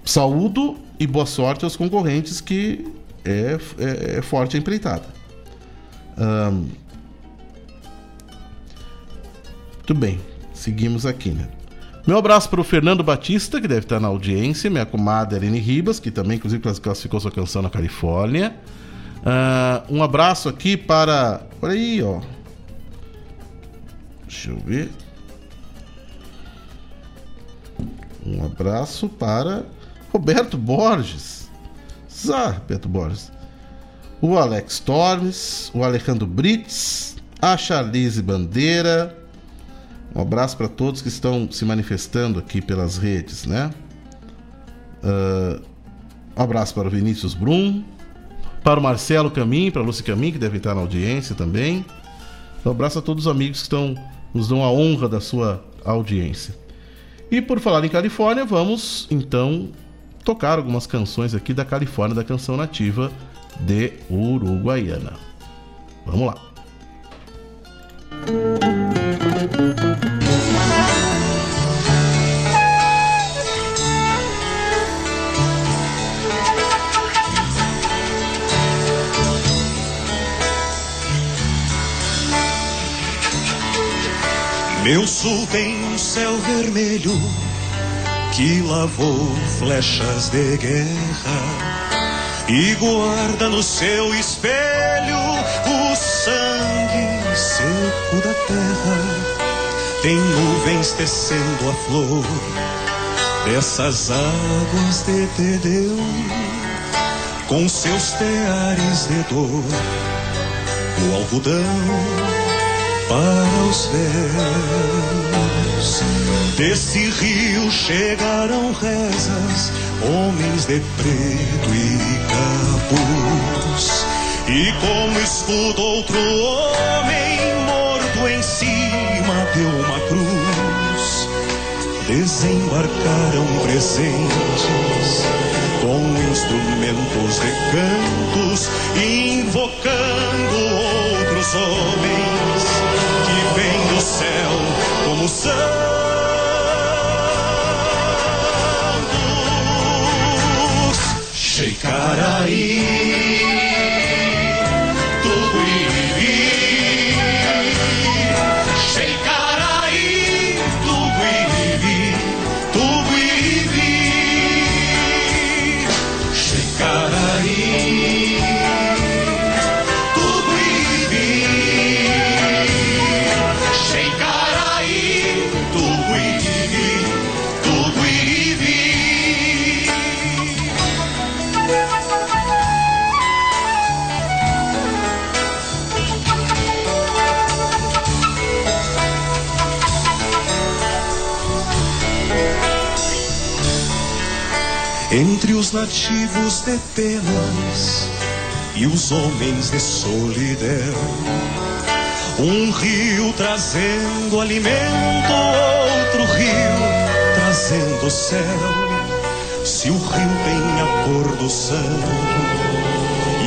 Saúdo e boa sorte aos concorrentes que é, é, é forte a empreitada. Um, Muito bem, seguimos aqui, né? Meu abraço para o Fernando Batista, que deve estar na audiência, minha comadre Aline Ribas, que também, inclusive, classificou sua canção na Califórnia. Uh, um abraço aqui para. Olha aí, ó. Deixa eu ver. Um abraço para Roberto Borges. Zá, Roberto Borges. O Alex Tormes, o Alejandro Brits, a Charlize Bandeira. Um abraço para todos que estão se manifestando aqui pelas redes, né? Uh, um abraço para o Vinícius Brum, para o Marcelo Caminho, para a Lúcia Caminho, que deve estar na audiência também. Um abraço a todos os amigos que estão, nos dão a honra da sua audiência. E por falar em Califórnia, vamos então tocar algumas canções aqui da Califórnia, da canção nativa de Uruguaiana. Vamos lá. Meu sul tem um céu vermelho que lavou flechas de guerra e guarda no seu espelho o sangue seco da terra. Tem nuvens tecendo a flor dessas águas de Tedeu com seus teares de dor. O algodão para os véus. Desse rio chegaram rezas, homens de preto e capuz. E como escudo outro homem morto em cima de uma cruz. Desembarcaram presentes com instrumentos de cantos, invocando outros homens santos. Sheikaraí, Entre os nativos de penas e os homens de solidão, um rio trazendo alimento, outro rio trazendo céu. Se o rio tem a cor do santo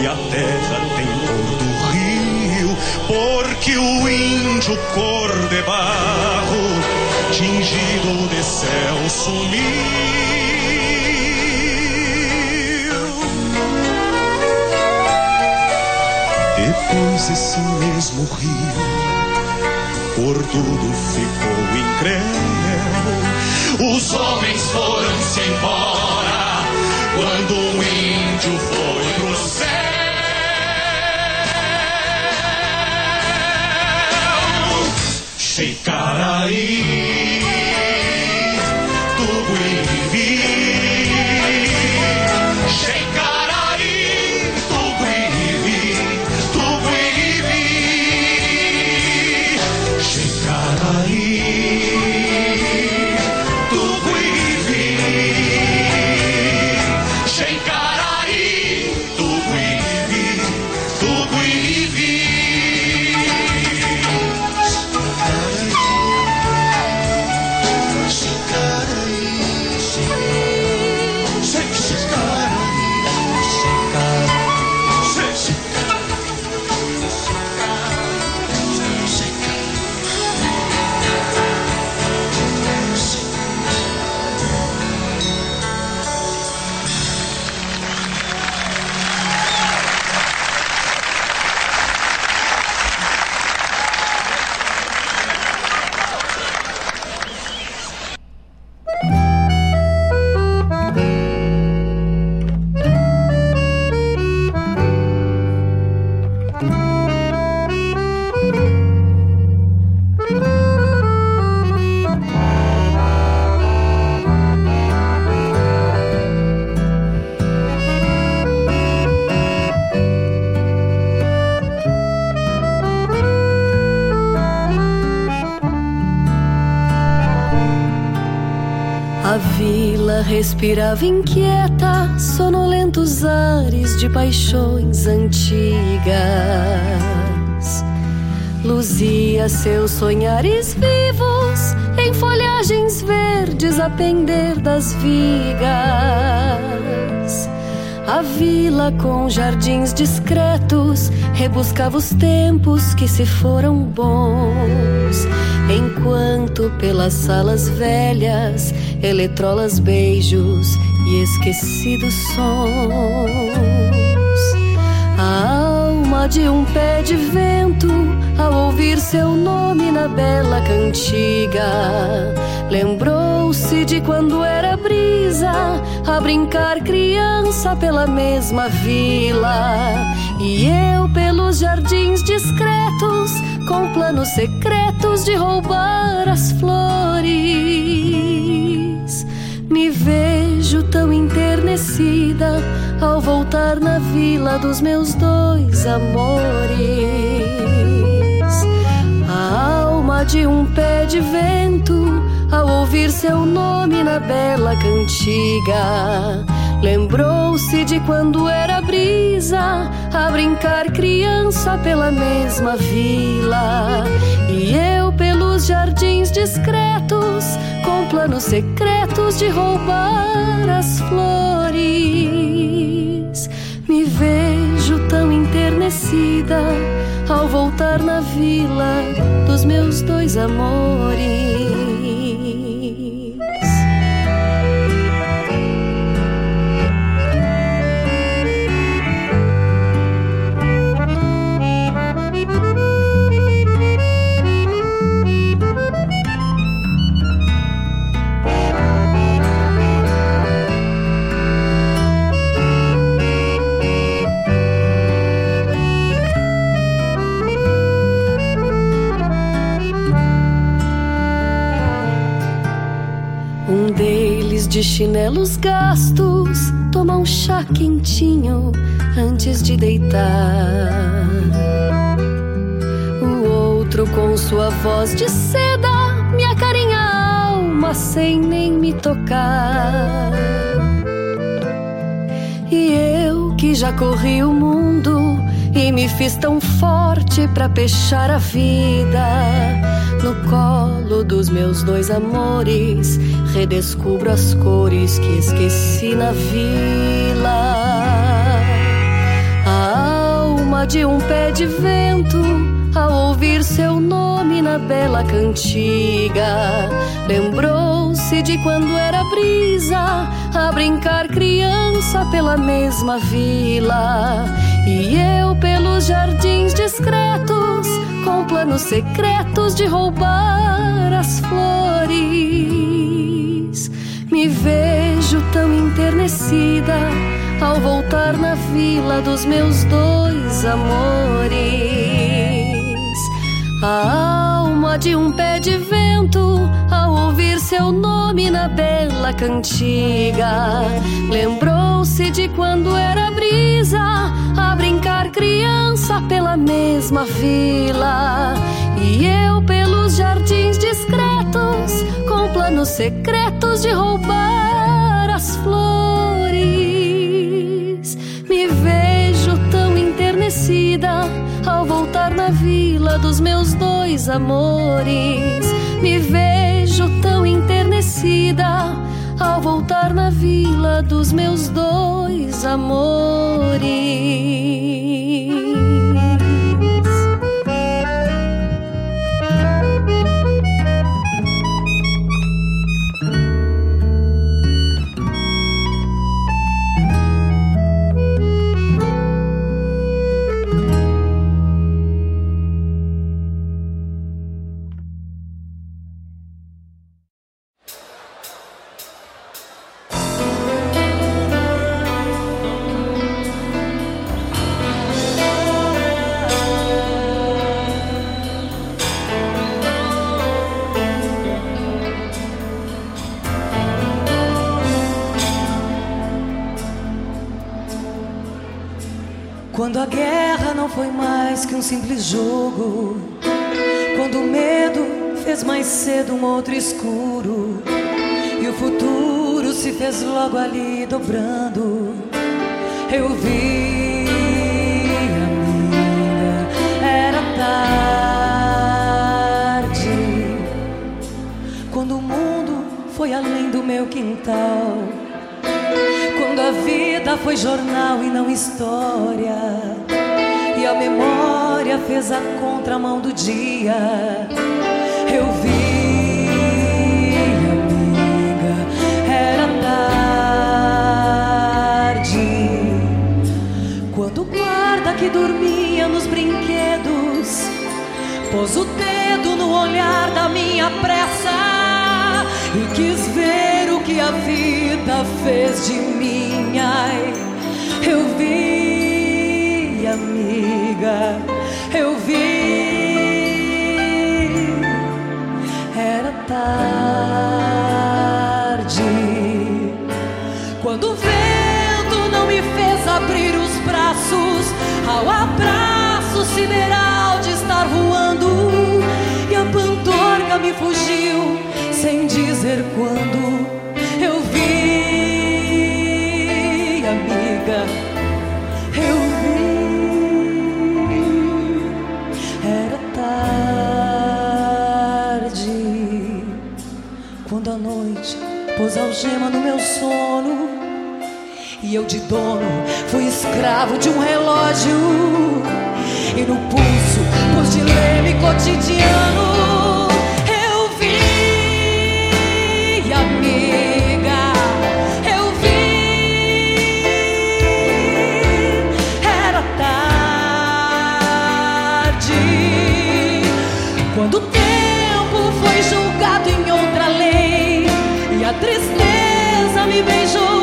e a terra tem cor do rio, porque o índio cor de barro, tingido de céu sumiu. Depois esse mesmo rio, por tudo ficou incrédulo. Os homens foram-se embora quando o índio foi pro céu. Sheikaraí, Tuguiri, respirava inquieta, sonolentos ares de paixões antigas. Luzia seus sonhares vivos em folhagens verdes a pender das vigas. A vila com jardins discretos rebuscava os tempos que se foram bons. Enquanto pelas salas velhas, eletrolas beijos e esquecidos sons. A alma de um pé de vento, ao ouvir seu nome na bela cantiga, lembrou-se de quando era brisa a brincar criança pela mesma vila. E eu pelos jardins discretos, com planos secretos de roubar as flores. Me vejo tão enternecida ao voltar na vila dos meus dois amores. A alma de um pé de vento ao ouvir seu nome na bela cantiga. Lembrou-se de quando era brisa a brincar criança pela mesma vila. E eu pelos jardins discretos, com planos de roubar as flores. Me vejo tão enternecida ao voltar na vila dos meus dois amores. De chinelos gastos toma um chá quentinho antes de deitar. O outro com sua voz de seda me acarinha a alma sem nem me tocar. E eu que já corri o mundo e me fiz tão forte pra pechar a vida. No colo dos meus dois amores, redescubro as cores que esqueci na vila. A alma de um pé de vento, ao ouvir seu nome na bela cantiga, lembrou-se de quando era brisa a brincar criança pela mesma vila. E eu pelos jardins discretos, com planos secretos de roubar as flores. Me vejo tão enternecida ao voltar na vila dos meus dois amores. A alma de um pé de vento ao ouvir seu nome na bela cantiga. Lembrou-se de quando era brisa a brincar criança pela mesma vila. E eu pelos jardins com planos secretos de roubar as flores. Me vejo tão enternecida ao voltar na vila dos meus dois amores. Me vejo tão enternecida ao voltar na vila dos meus dois amores. Logo ali dobrando. Eu vi, amiga, era tarde. Quando o mundo foi além do meu quintal. Quando a vida foi jornal e não história. E a memória fez a contramão do dia. Eu vi, dormia nos brinquedos pôs o dedo no olhar da minha pressa e quis ver o que a vida fez de mim. Ai, eu vi, amiga, eu vi. Era tarde quando o vento não me fez abrir ao abraço sideral de estar voando e a pantorga me fugiu sem dizer quando eu vi amiga eu vi. Era tarde quando a noite pôs algema no meu sono e eu de dono fui escravo de um relógio. E no pulso pus de leme cotidiano eu vi amiga eu vi. Era tarde. Quando o tempo foi julgado em outra lei e a tristeza me beijou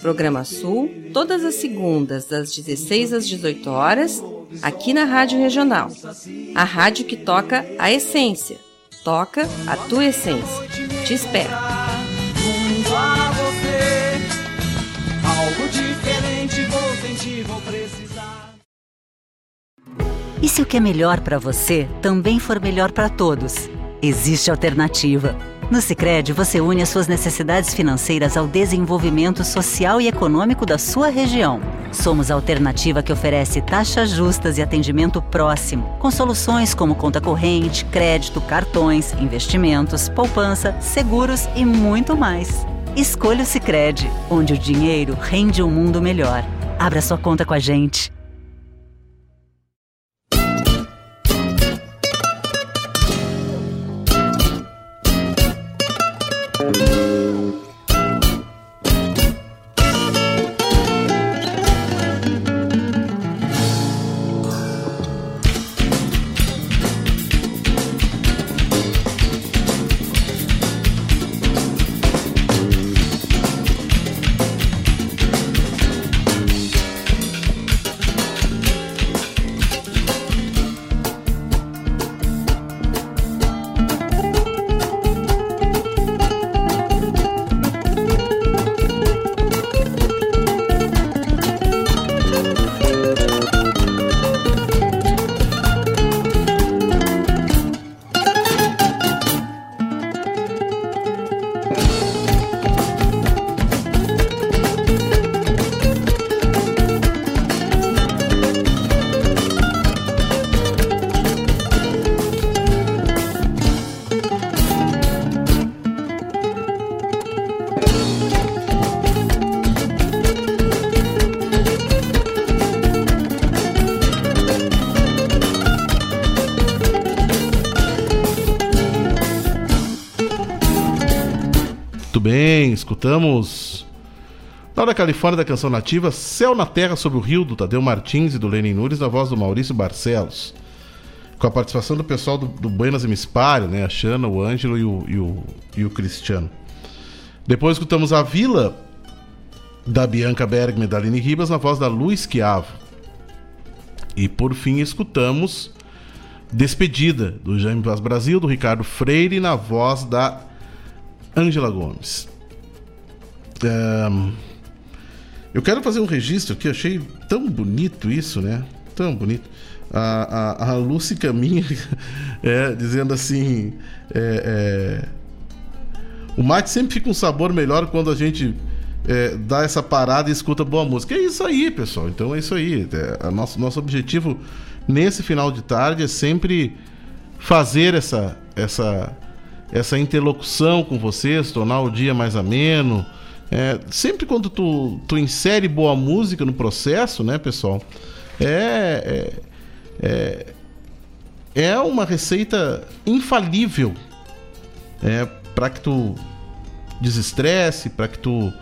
Programa Sul, todas as segundas, das 16 às 18 horas, aqui na Rádio Regional. A rádio que toca a essência. Toca a tua essência. Te espero. E se o que é melhor para você também for melhor para todos? existe alternativa. No Sicredi você une as suas necessidades financeiras ao desenvolvimento social e econômico da sua região. Somos a alternativa que oferece taxas justas e atendimento próximo, com soluções como conta corrente, crédito, cartões, investimentos, poupança, seguros e muito mais. Escolha o Sicredi, onde o dinheiro rende um mundo melhor. Abra sua conta com a gente. Escutamos lá da Califórnia da canção nativa Céu na Terra sobre o Rio, do Tadeu Martins e do Lenin Nunes, na voz do Maurício Barcelos. Com a participação do pessoal do, do Buenas Mispário, né? A Xana, o Ângelo e o, e o, e o Cristiano. Depois escutamos A Vila, da Bianca Bergman e da Aline Ribas, na voz da Lu Schiavo. E por fim escutamos Despedida, do Jaime Vaz Brasil, do Ricardo Freire, na voz da Ângela Gomes. Ahn, eu quero fazer um registro aqui, achei tão bonito isso, né? Tão bonito. A, a, a Lucy Caminha é, dizendo assim: é, é, o mate sempre fica um sabor melhor quando a gente é, dá essa parada e escuta boa música. É isso aí, pessoal. Então é isso aí. É, nosso, nosso objetivo nesse final de tarde é sempre fazer essa, essa, essa interlocução com vocês, tornar o dia mais ameno. É, sempre quando tu, tu insere boa música no processo, né, pessoal? É, é, é, é uma receita infalível é, para que tu desestresse, para que tu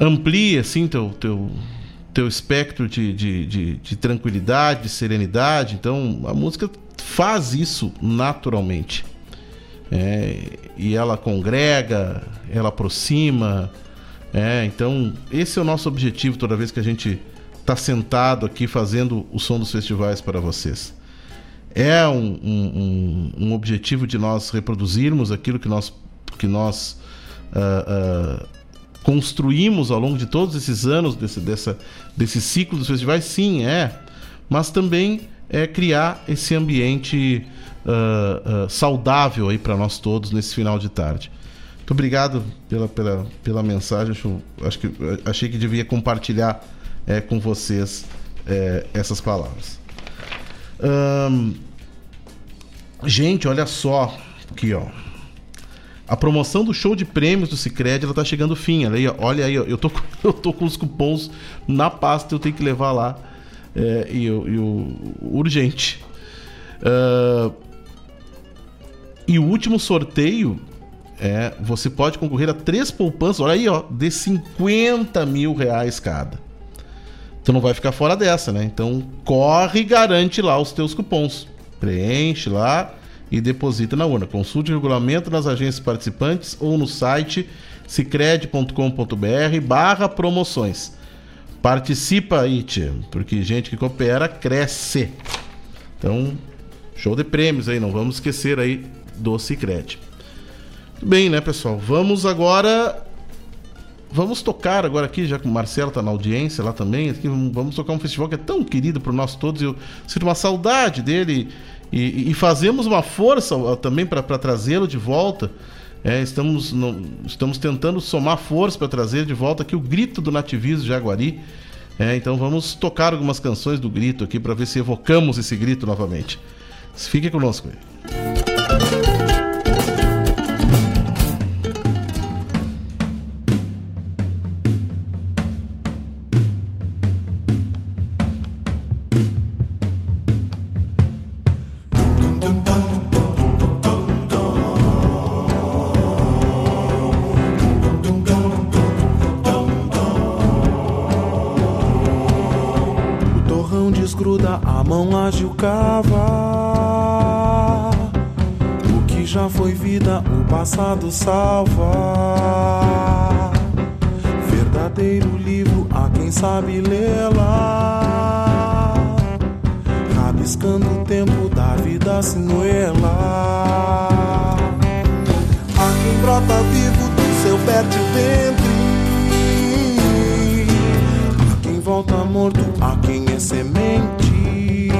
amplie assim teu, teu, teu espectro de, de, de, de tranquilidade, de serenidade. Então a música faz isso naturalmente. É, e ela congrega, ela aproxima. É, então, esse é o nosso objetivo toda vez que a gente está sentado aqui fazendo o som dos festivais para vocês. É um, um, um, objetivo de nós reproduzirmos aquilo que nós, que nós uh, uh, construímos ao longo de todos esses anos desse, dessa, desse ciclo dos festivais, sim, é. Mas também é criar esse ambiente uh, uh, saudável aí para nós todos nesse final de tarde. Muito obrigado pela, pela, pela mensagem. Acho, acho que, achei que devia compartilhar é, com vocês é, essas palavras. Gente, olha só aqui, ó. A promoção do show de prêmios do Cicred, ela tá chegando fim. Olha aí, olha aí, eu tô, eu tô com os cupons na pasta, eu tenho que levar lá. É, e, o urgente. Uh, e o último sorteio é você pode concorrer a três poupanças, olha aí, ó, de 50 mil reais cada. Tu não vai ficar fora dessa, né? Então corre e garante lá os teus cupons. Preenche lá e deposita na urna. Consulte o regulamento nas agências participantes ou no site cicred.com.br barra promoções. Participa aí, tia, porque gente que coopera cresce. Então, show de prêmios aí, não vamos esquecer aí do Cicred. Bem, né, pessoal? Vamos agora. Vamos tocar agora aqui, já que o Marcelo tá na audiência lá também. Aqui, vamos tocar um festival que é tão querido por nós todos. Eu sinto uma saudade dele E, e fazemos uma força também para trazê-lo de volta. É, estamos, no, estamos tentando somar força para trazer de volta aqui o grito do nativismo Jaguari. É, então vamos tocar algumas canções do grito aqui para ver se evocamos esse grito novamente. Fique conosco aí. Passado salva. Verdadeiro livro a quem sabe lê-la. Rabiscando o tempo da vida sinuela. A quem brota vivo do seu fértil ventre. A quem volta morto, a quem é semente.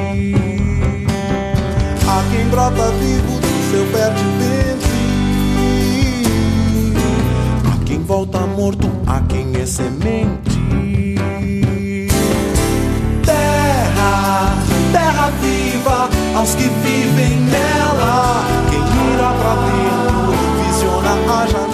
A quem brota vivo quem é semente. Terra, terra viva aos que vivem nela. Quem mira pra dentro visiona a janela.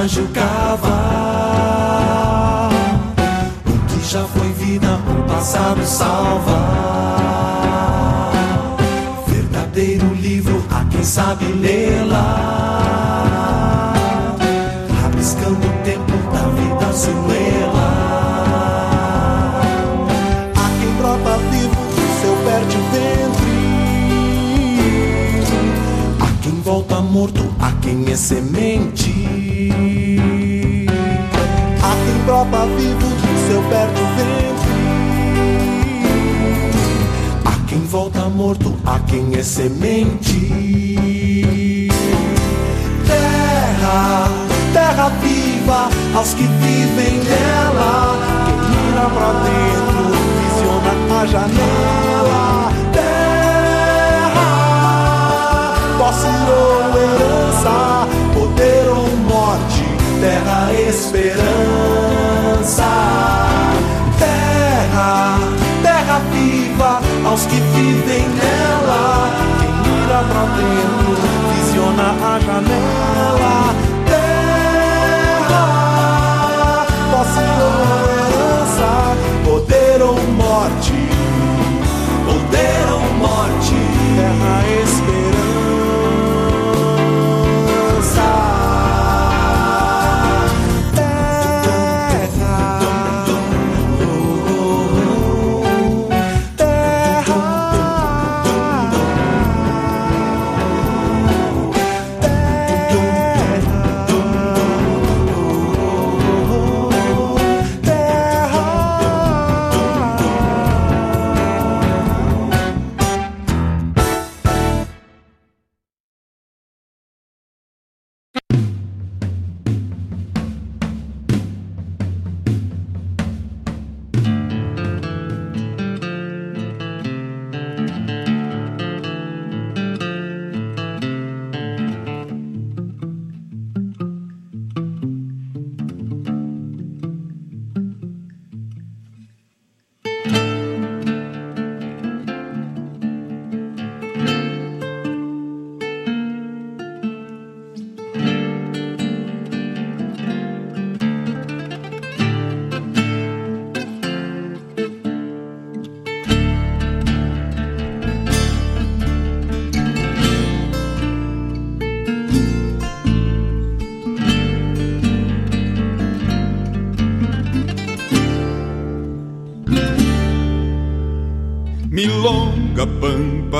Anjo cava. O que já foi vida, o passado salva. Verdadeiro livro a quem sabe lê-la. A quem é semente brota vivo do seu perto ventre. A quem volta morto, a quem é semente. Terra, terra viva, aos que vivem nela. Quem mira pra dentro, visiona a janela. Terra, posse ou poder ou morte, terra esperança. Terra, terra viva aos que vivem nela. Quem mira pra dentro, visiona a janela.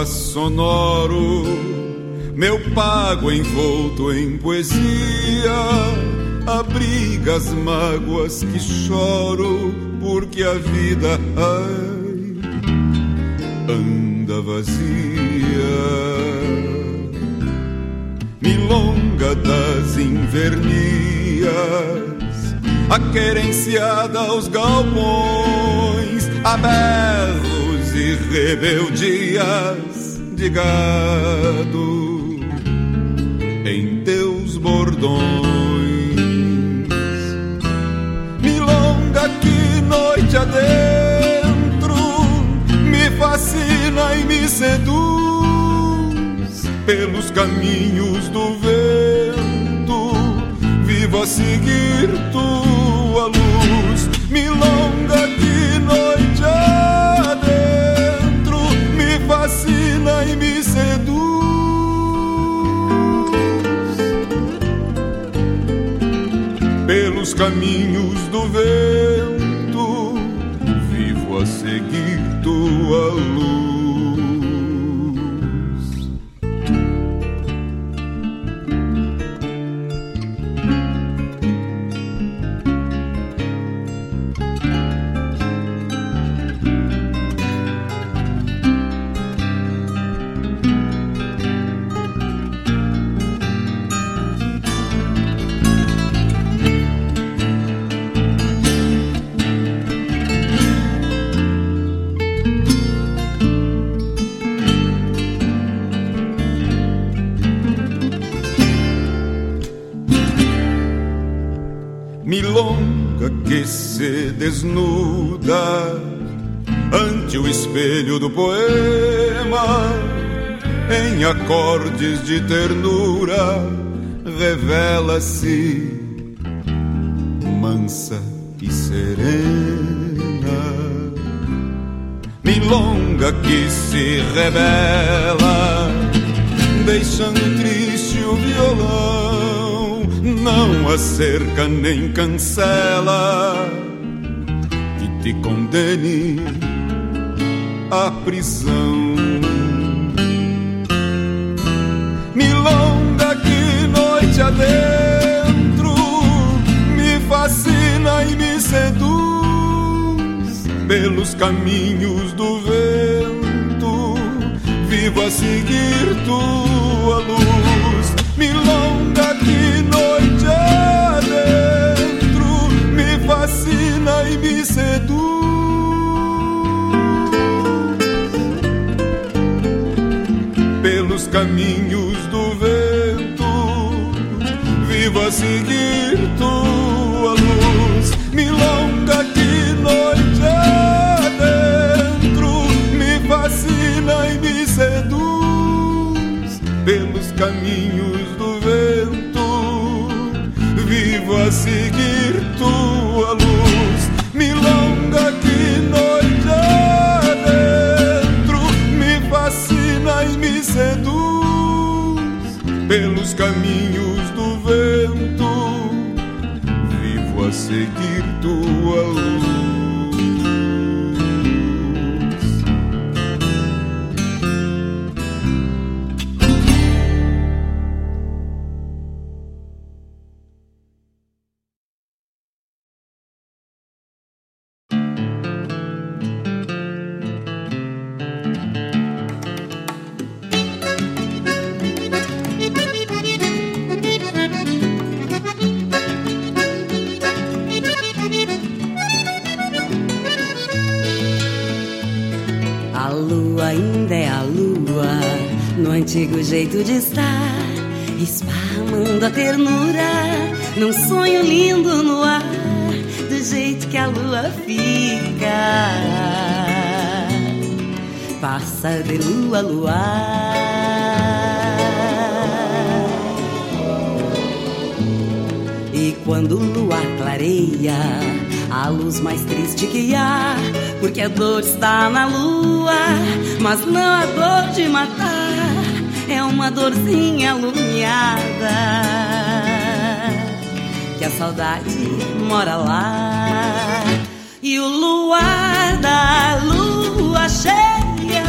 Sonoro, meu pago envolto em poesia, abriga as mágoas que choro, porque a vida ai, anda vazia. Milonga das invernias, a querenciada aos galpões, a berros e rebeldias de gado em teus bordões. Milonga que noite adentro me fascina e me seduz pelos caminhos do vento. Vivo a seguir tua luz, milonga que noite caminhos do vento, vivo a seguir tua luz. De ternura, revela-se mansa e serena. Milonga que se revela, deixando triste o violão, não acerca nem cancela que te condene à prisão. Noite adentro me fascina e me seduz pelos caminhos do vento. Vivo a seguir tua luz, milonga que noite adentro me fascina e me seduz. Pelos vivo a seguir tua luz, milonga que noite adentro me fascina e me seduz pelos caminhos do vento. Vivo a seguir tua luz, milonga que noite adentro me fascina e me seduz pelos caminhos saudade mora lá. E o luar da lua cheia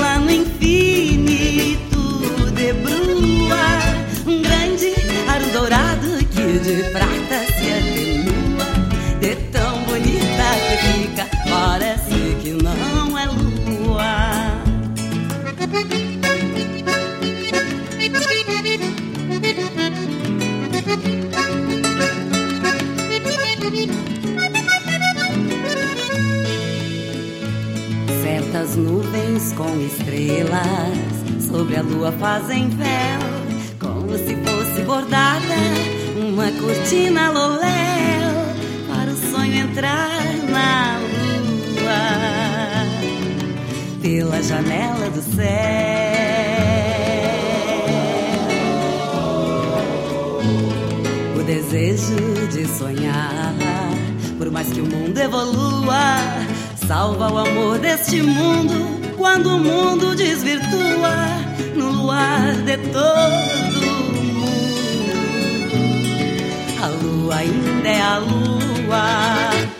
lá no infinito debrua um grande aro dourado que de prata Certas nuvens com estrelas sobre a lua fazem véu, como se fosse bordada uma cortina loléu para o sonho entrar na lua pela janela do céu. O desejo de sonhar, por mais que o mundo evolua, salva o amor deste mundo quando o mundo desvirtua no luar de todo mundo. A lua ainda é a lua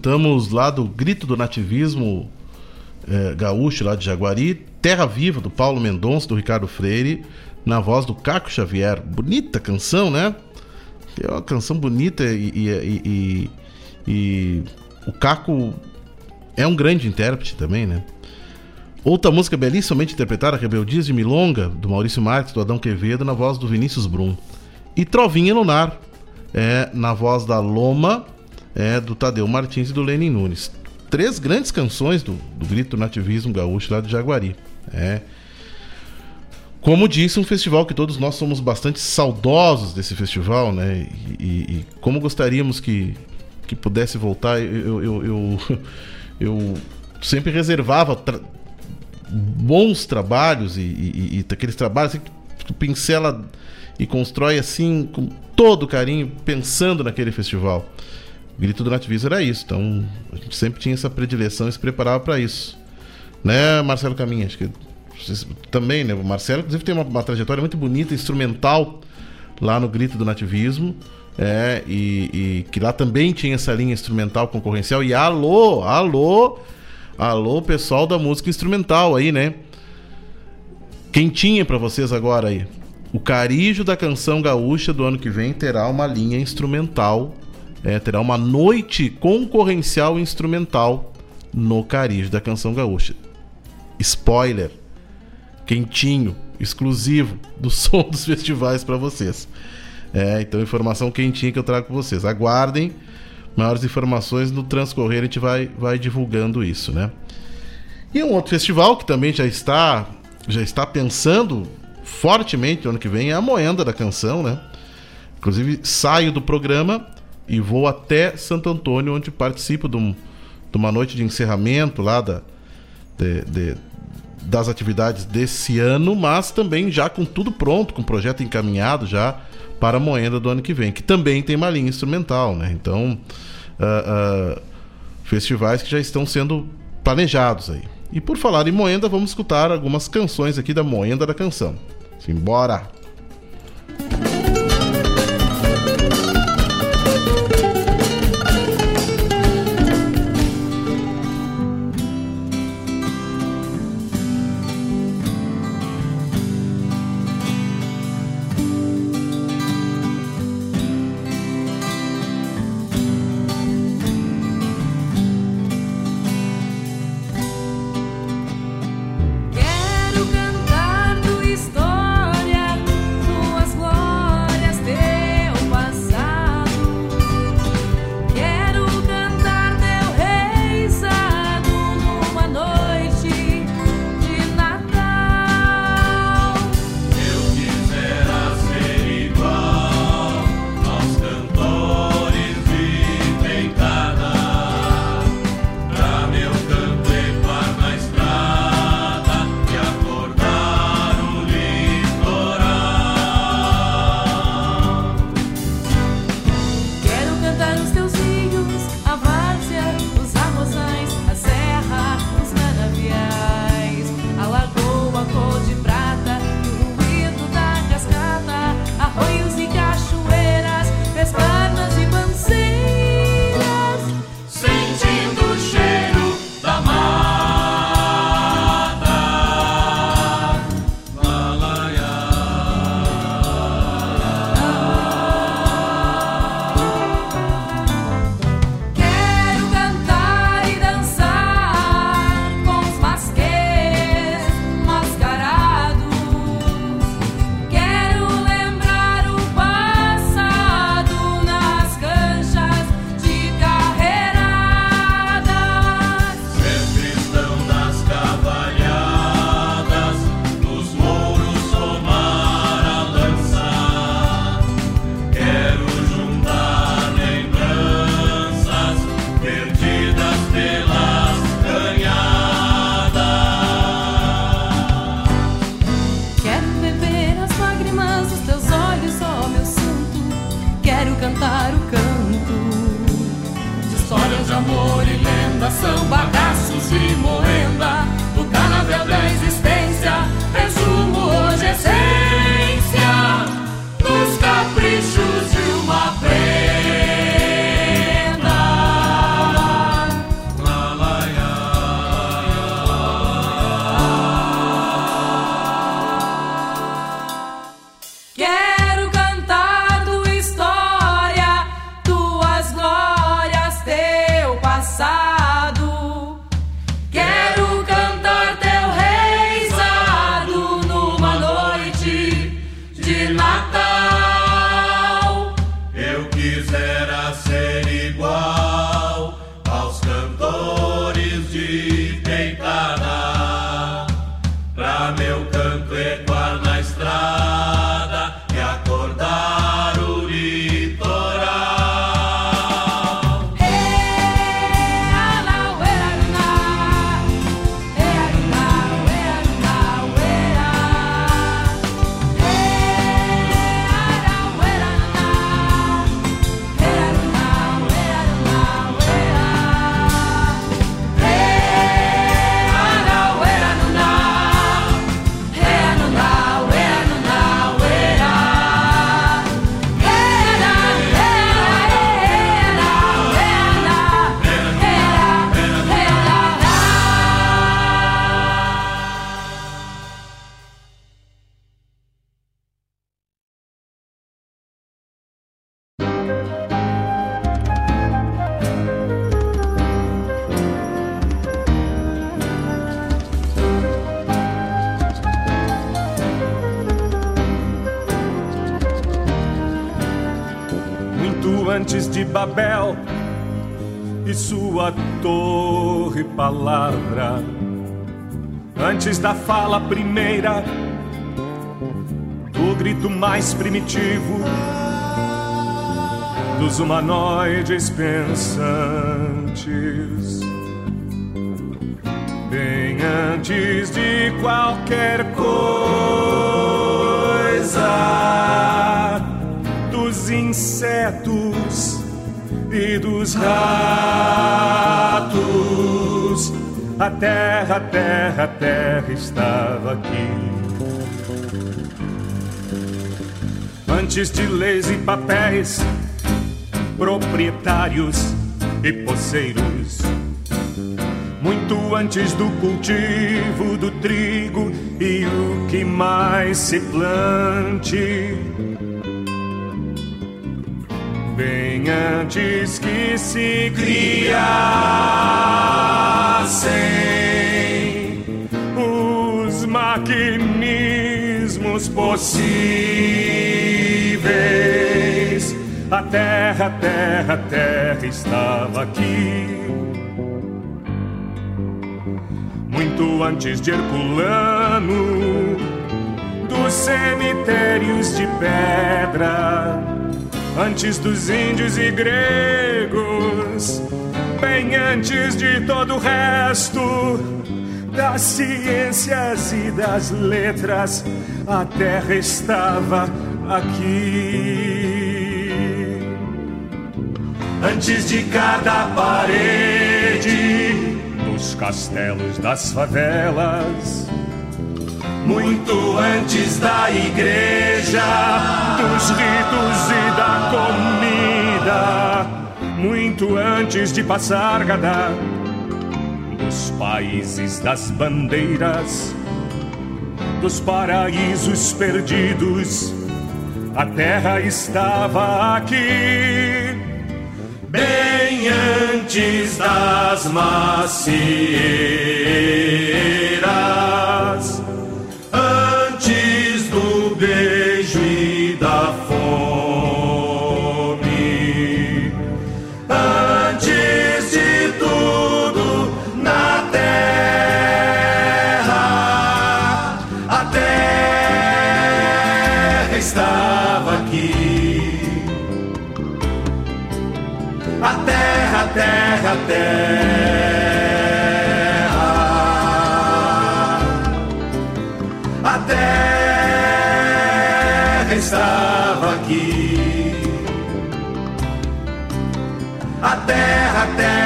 escutamos lá do Grito do Nativismo eh, Gaúcho, lá de Jaguari, Terra Viva, do Paulo Mendonça, do Ricardo Freire, na voz do Caco Xavier. Bonita canção, né? É uma canção bonita e, e- e- e- e o Caco é um grande intérprete também, né? Outra música belíssimamente interpretada, Rebeldias de Milonga, do Maurício Marques, do Adão Quevedo, na voz do Vinícius Brum. E Trovinha Lunar, é, na voz da Loma, é, do Tadeu Martins e do Lenin Nunes. Três grandes canções do, do grito do nativismo gaúcho lá de Jaguari. É. Como disse, um festival que todos nós somos bastante saudosos desse festival, né? E, e- como gostaríamos que, que pudesse voltar, eu, eu, eu, eu sempre reservava tra- bons trabalhos e, e- e aqueles trabalhos que tu pincela e constrói assim com todo carinho, pensando naquele festival. Grito do Nativismo era isso, então a gente sempre tinha essa predileção e se preparava para isso. Né, Marcelo Caminha? Acho que também, né? O Marcelo, inclusive, tem uma, uma trajetória muito bonita, instrumental, lá no Grito do Nativismo. É, e, e, que lá também tinha essa linha instrumental concorrencial. E alô, alô, alô, pessoal da música instrumental aí, né? Quentinha para vocês agora aí. O Carijo da Canção Gaúcha do ano que vem terá uma linha instrumental, é, terá uma noite concorrencial instrumental no Carijo da Canção Gaúcha. Spoiler, quentinho, exclusivo do som dos festivais para vocês. É, então informação quentinha que eu trago para vocês. Aguardem maiores informações no transcorrer, a gente vai, vai divulgando isso, né? E um outro festival que também já está já está pensando fortemente no ano que vem é a Moenda da Canção, né? Inclusive, saio do programa e vou até Santo Antônio, onde participo de, um, de uma noite de encerramento lá da, de, de, das atividades desse ano, mas também já com tudo pronto, com o projeto encaminhado já para a Moenda do ano que vem, que também tem uma linha instrumental, né? Então, uh, uh, festivais que já estão sendo planejados aí. E por falar em Moenda, vamos escutar algumas canções aqui da Moenda da Canção. Simbora! Palavra. Antes da fala primeira, do grito mais primitivo dos humanoides pensantes. Bem antes de qualquer coisa, dos insetos e dos ratos, a terra, a terra, a terra estava aqui. Antes de leis e papéis, proprietários e poceiros. Muito antes do cultivo do trigo e o que mais se plante. Bem antes que se criassem os maquinismos possíveis a terra, a terra, a terra estava aqui. Muito antes de Herculano, dos cemitérios de pedra, antes dos índios e gregos, bem antes de todo o resto das ciências e das letras, a terra estava aqui antes de cada parede dos castelos das favelas. Muito antes da igreja, dos ritos e da comida. Muito antes de passar Gadá, dos países das bandeiras, dos paraísos perdidos. A terra estava aqui bem antes das macieiras, a terra. A terra estava aqui. A terra, a terra,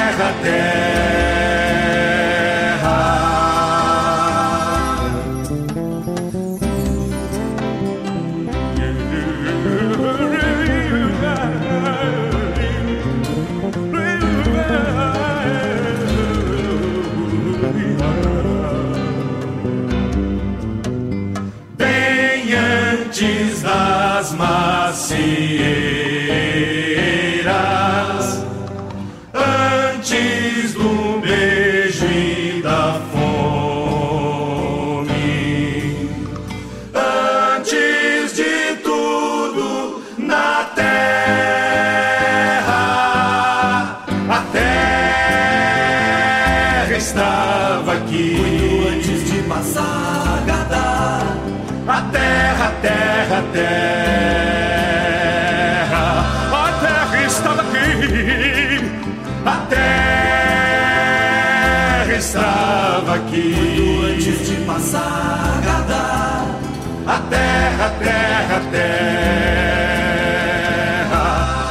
terra,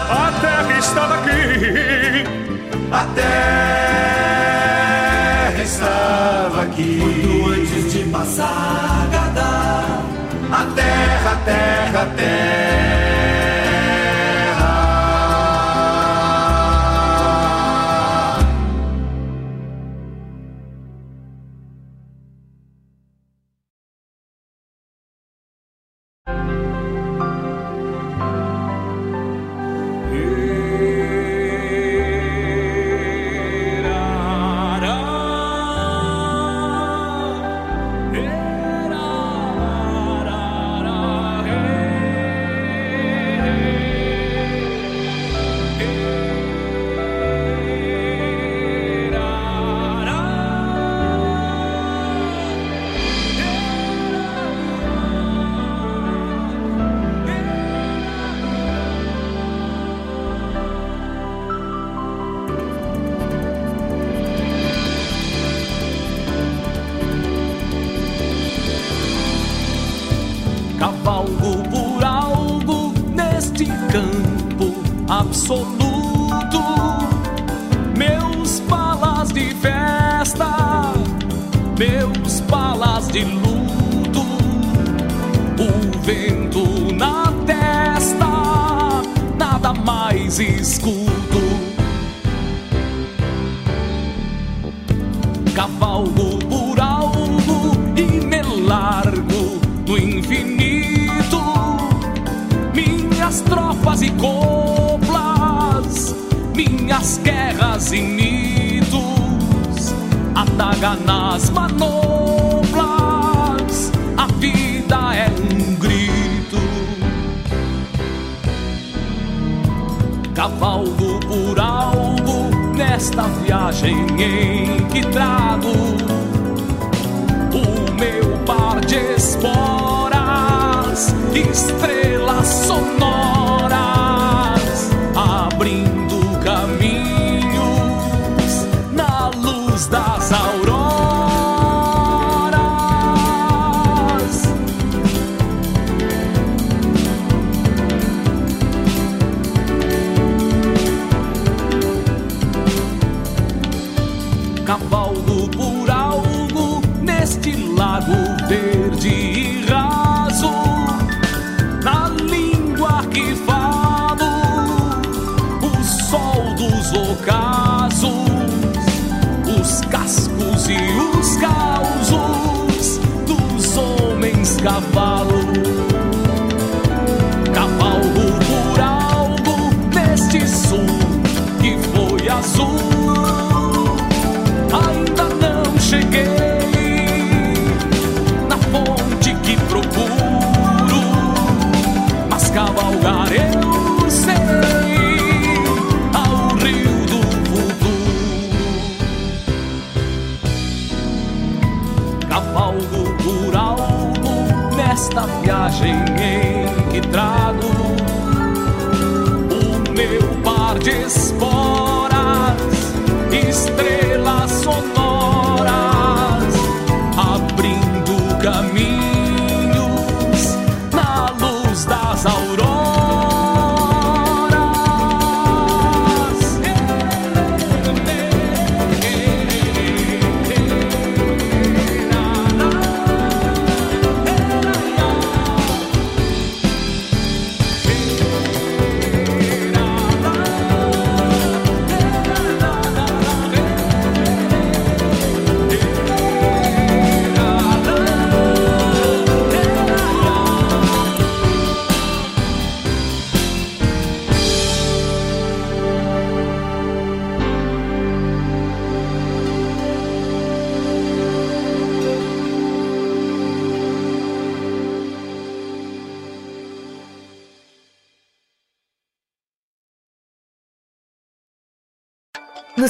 a terra, estava aqui. A terra estava aqui. Muito antes de passar Gadá, a terra, a terra, a terra.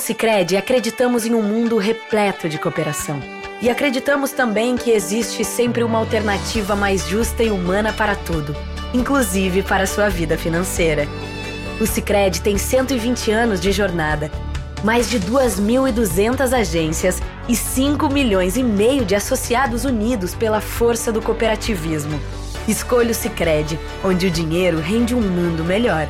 Sicredi acreditamos em um mundo repleto de cooperação. E acreditamos também que existe sempre uma alternativa mais justa e humana para tudo, inclusive para a sua vida financeira. O Sicredi tem 120 anos de jornada, mais de 2.200 agências e 5 milhões e meio de associados unidos pela força do cooperativismo. Escolha o Sicredi, onde o dinheiro rende um mundo melhor.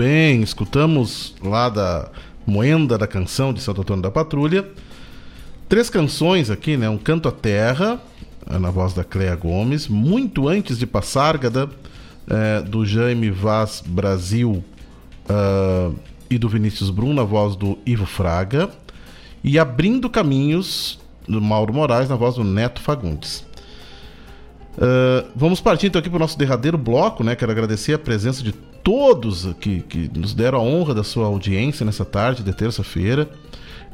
Bem, escutamos lá da Moenda da Canção de Santo Antônio da Patrulha. Três canções aqui, né? Um Canto à Terra, eh, na voz da Cleia Gomes. Muito antes de Passárgada, eh, do Jaime Vaz Brasil ah, e do Vinícius Brum, na voz do Ivo Fraga. E Abrindo Caminhos, do Mauro Moraes, na voz do Neto Fagundes. Uh, vamos partir então aqui para o nosso derradeiro bloco, né? Quero agradecer a presença de todos que, que nos deram a honra da sua audiência nessa tarde de terça-feira.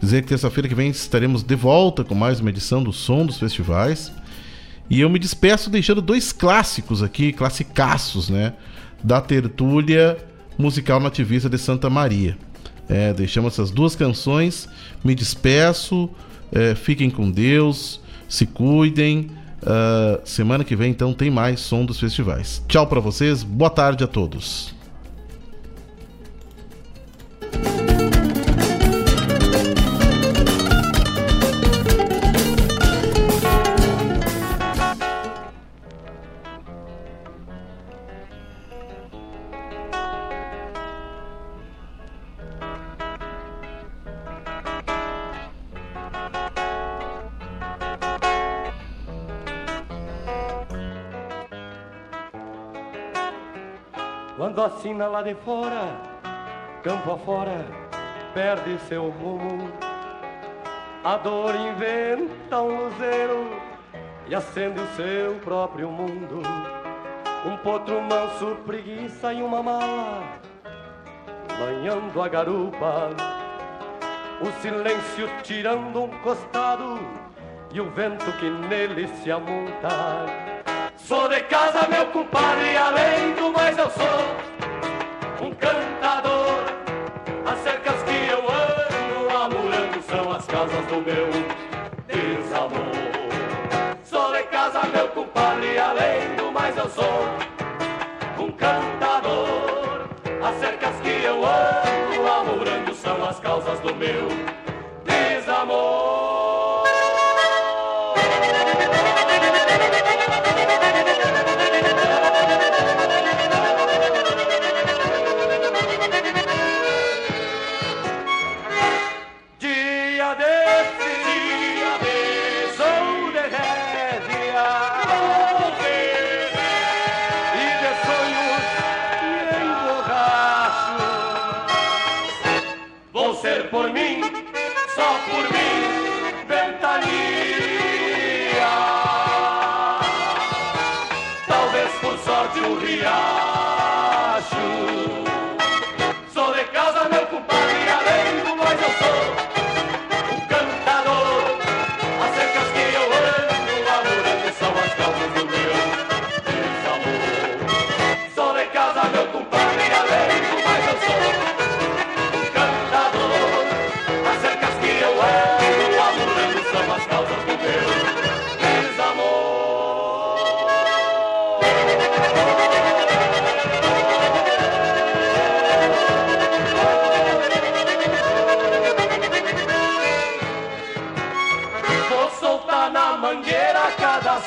Dizer que terça-feira que vem estaremos de volta com mais uma edição do Som dos Festivais. E eu me despeço deixando dois clássicos aqui, classicaços, né? Da tertúlia musical nativista de Santa Maria. É, deixamos essas duas canções, me despeço, é, fiquem com Deus, se cuidem. Uh, semana que vem, então, tem mais som dos festivais. Tchau para vocês, boa tarde a todos. Assina lá de fora, campo afora, perde seu rumo. A dor inventa um luzeiro e acende o seu próprio mundo. Um potro manso, preguiça e uma mala, banhando a garupa. O silêncio tirando um costado e o vento que nele se amonta. Sou de casa, meu compadre, além do mais eu sou um cantador. As cercas que eu ando amurando são as casas do meu desamor. Sou de casa, meu compadre, além do mais eu sou um cantador. As cercas que eu ando amurando são as causas do meu desamor.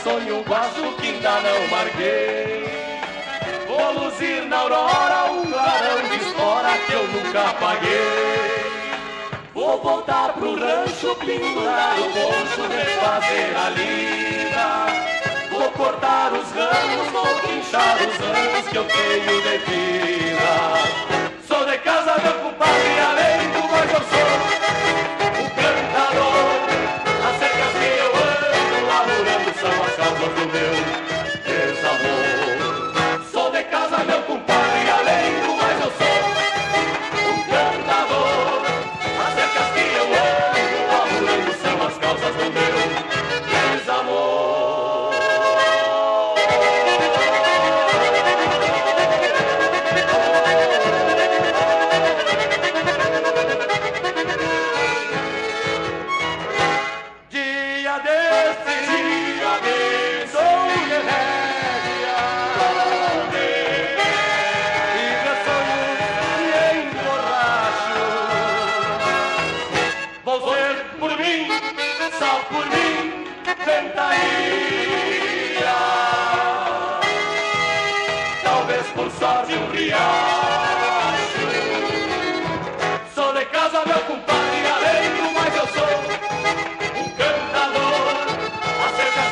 Sonho guacho que ainda não marquei. Vou luzir na aurora um clarão de espora que eu nunca paguei. Vou voltar pro rancho, pendurar o poncho, desfazer a lida. Vou cortar os ramos, vou quinchar os anos que eu tenho de vida. Sou de casa, meu compadre, além do mais eu sou coração é acabou do meu desamor.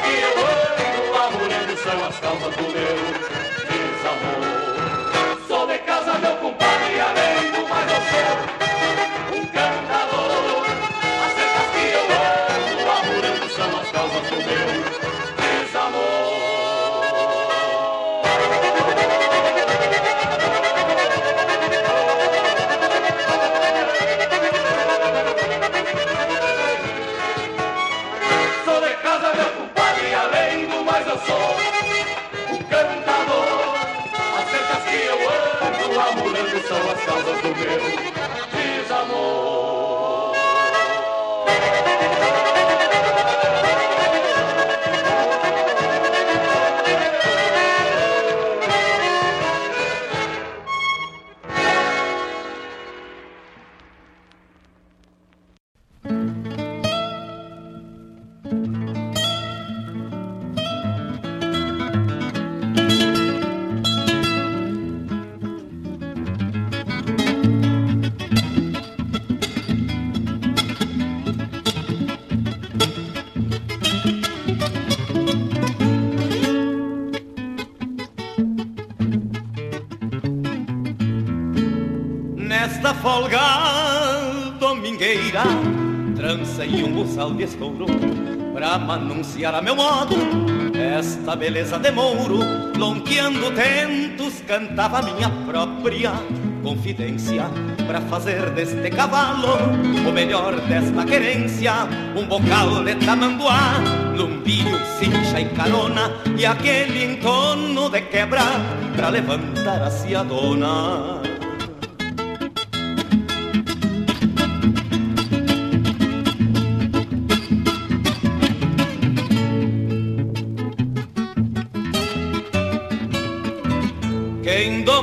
E eu ando amurando são as causas do meu desamor. Thank you. Folga domingueira Trancei um buçal de estouro Pra anunciar a meu modo Esta beleza de mouro Lonqueando tentos Cantava minha própria confidência Pra fazer deste cavalo O melhor desta querência Um bocal de tamanduá Lumbinho, cincha e carona E aquele entono de quebra Pra levantar a ciadona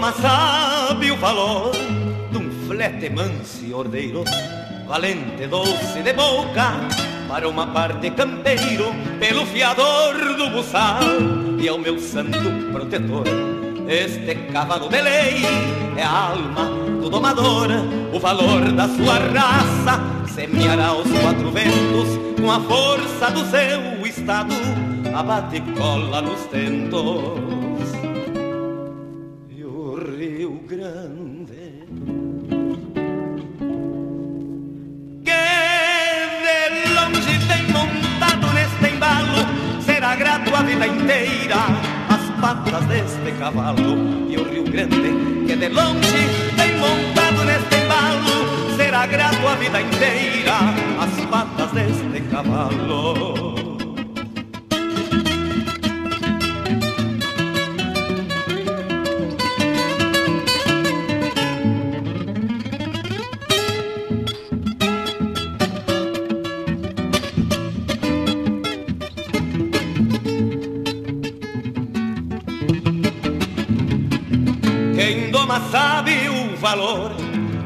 Doma sabe o valor de um flete manso e ordeiro, valente, doce de boca, para uma parte campeiro, pelo fiador do buçal e ao meu santo protetor. Este cavalo de lei é a alma do domador, o valor da sua raça semeará os quatro ventos com a força do seu estado, abate e cola nos tentos. Deste cavalo. E o Rio Grande, que de longe tem montado neste embalo, será grato a vida inteira as patas deste cavalo.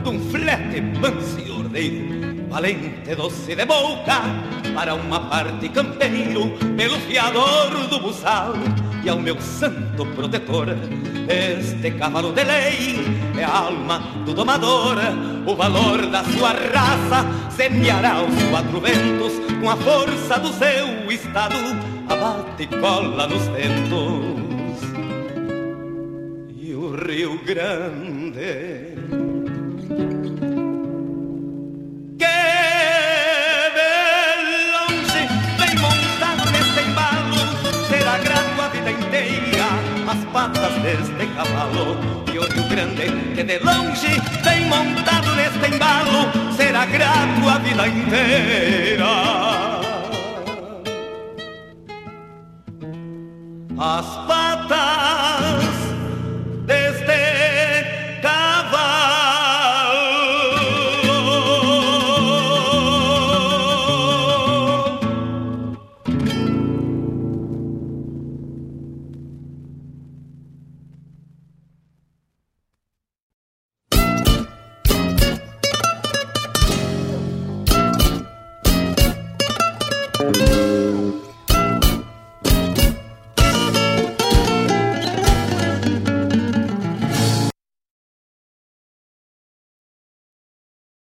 De um flete manso ordeiro, valente, doce de boca, para uma parte campeiro, pelo fiador do buçal e ao meu santo protetor. Este cavalo de lei é a alma do domador, o valor da sua raça semeará os quatro ventos com a força do seu estado, abate e cola nos tentos e o Rio Grande. Deste cavalo. E o Rio Grande, que de longe vem montado neste embalo, será grato a vida inteira. As patas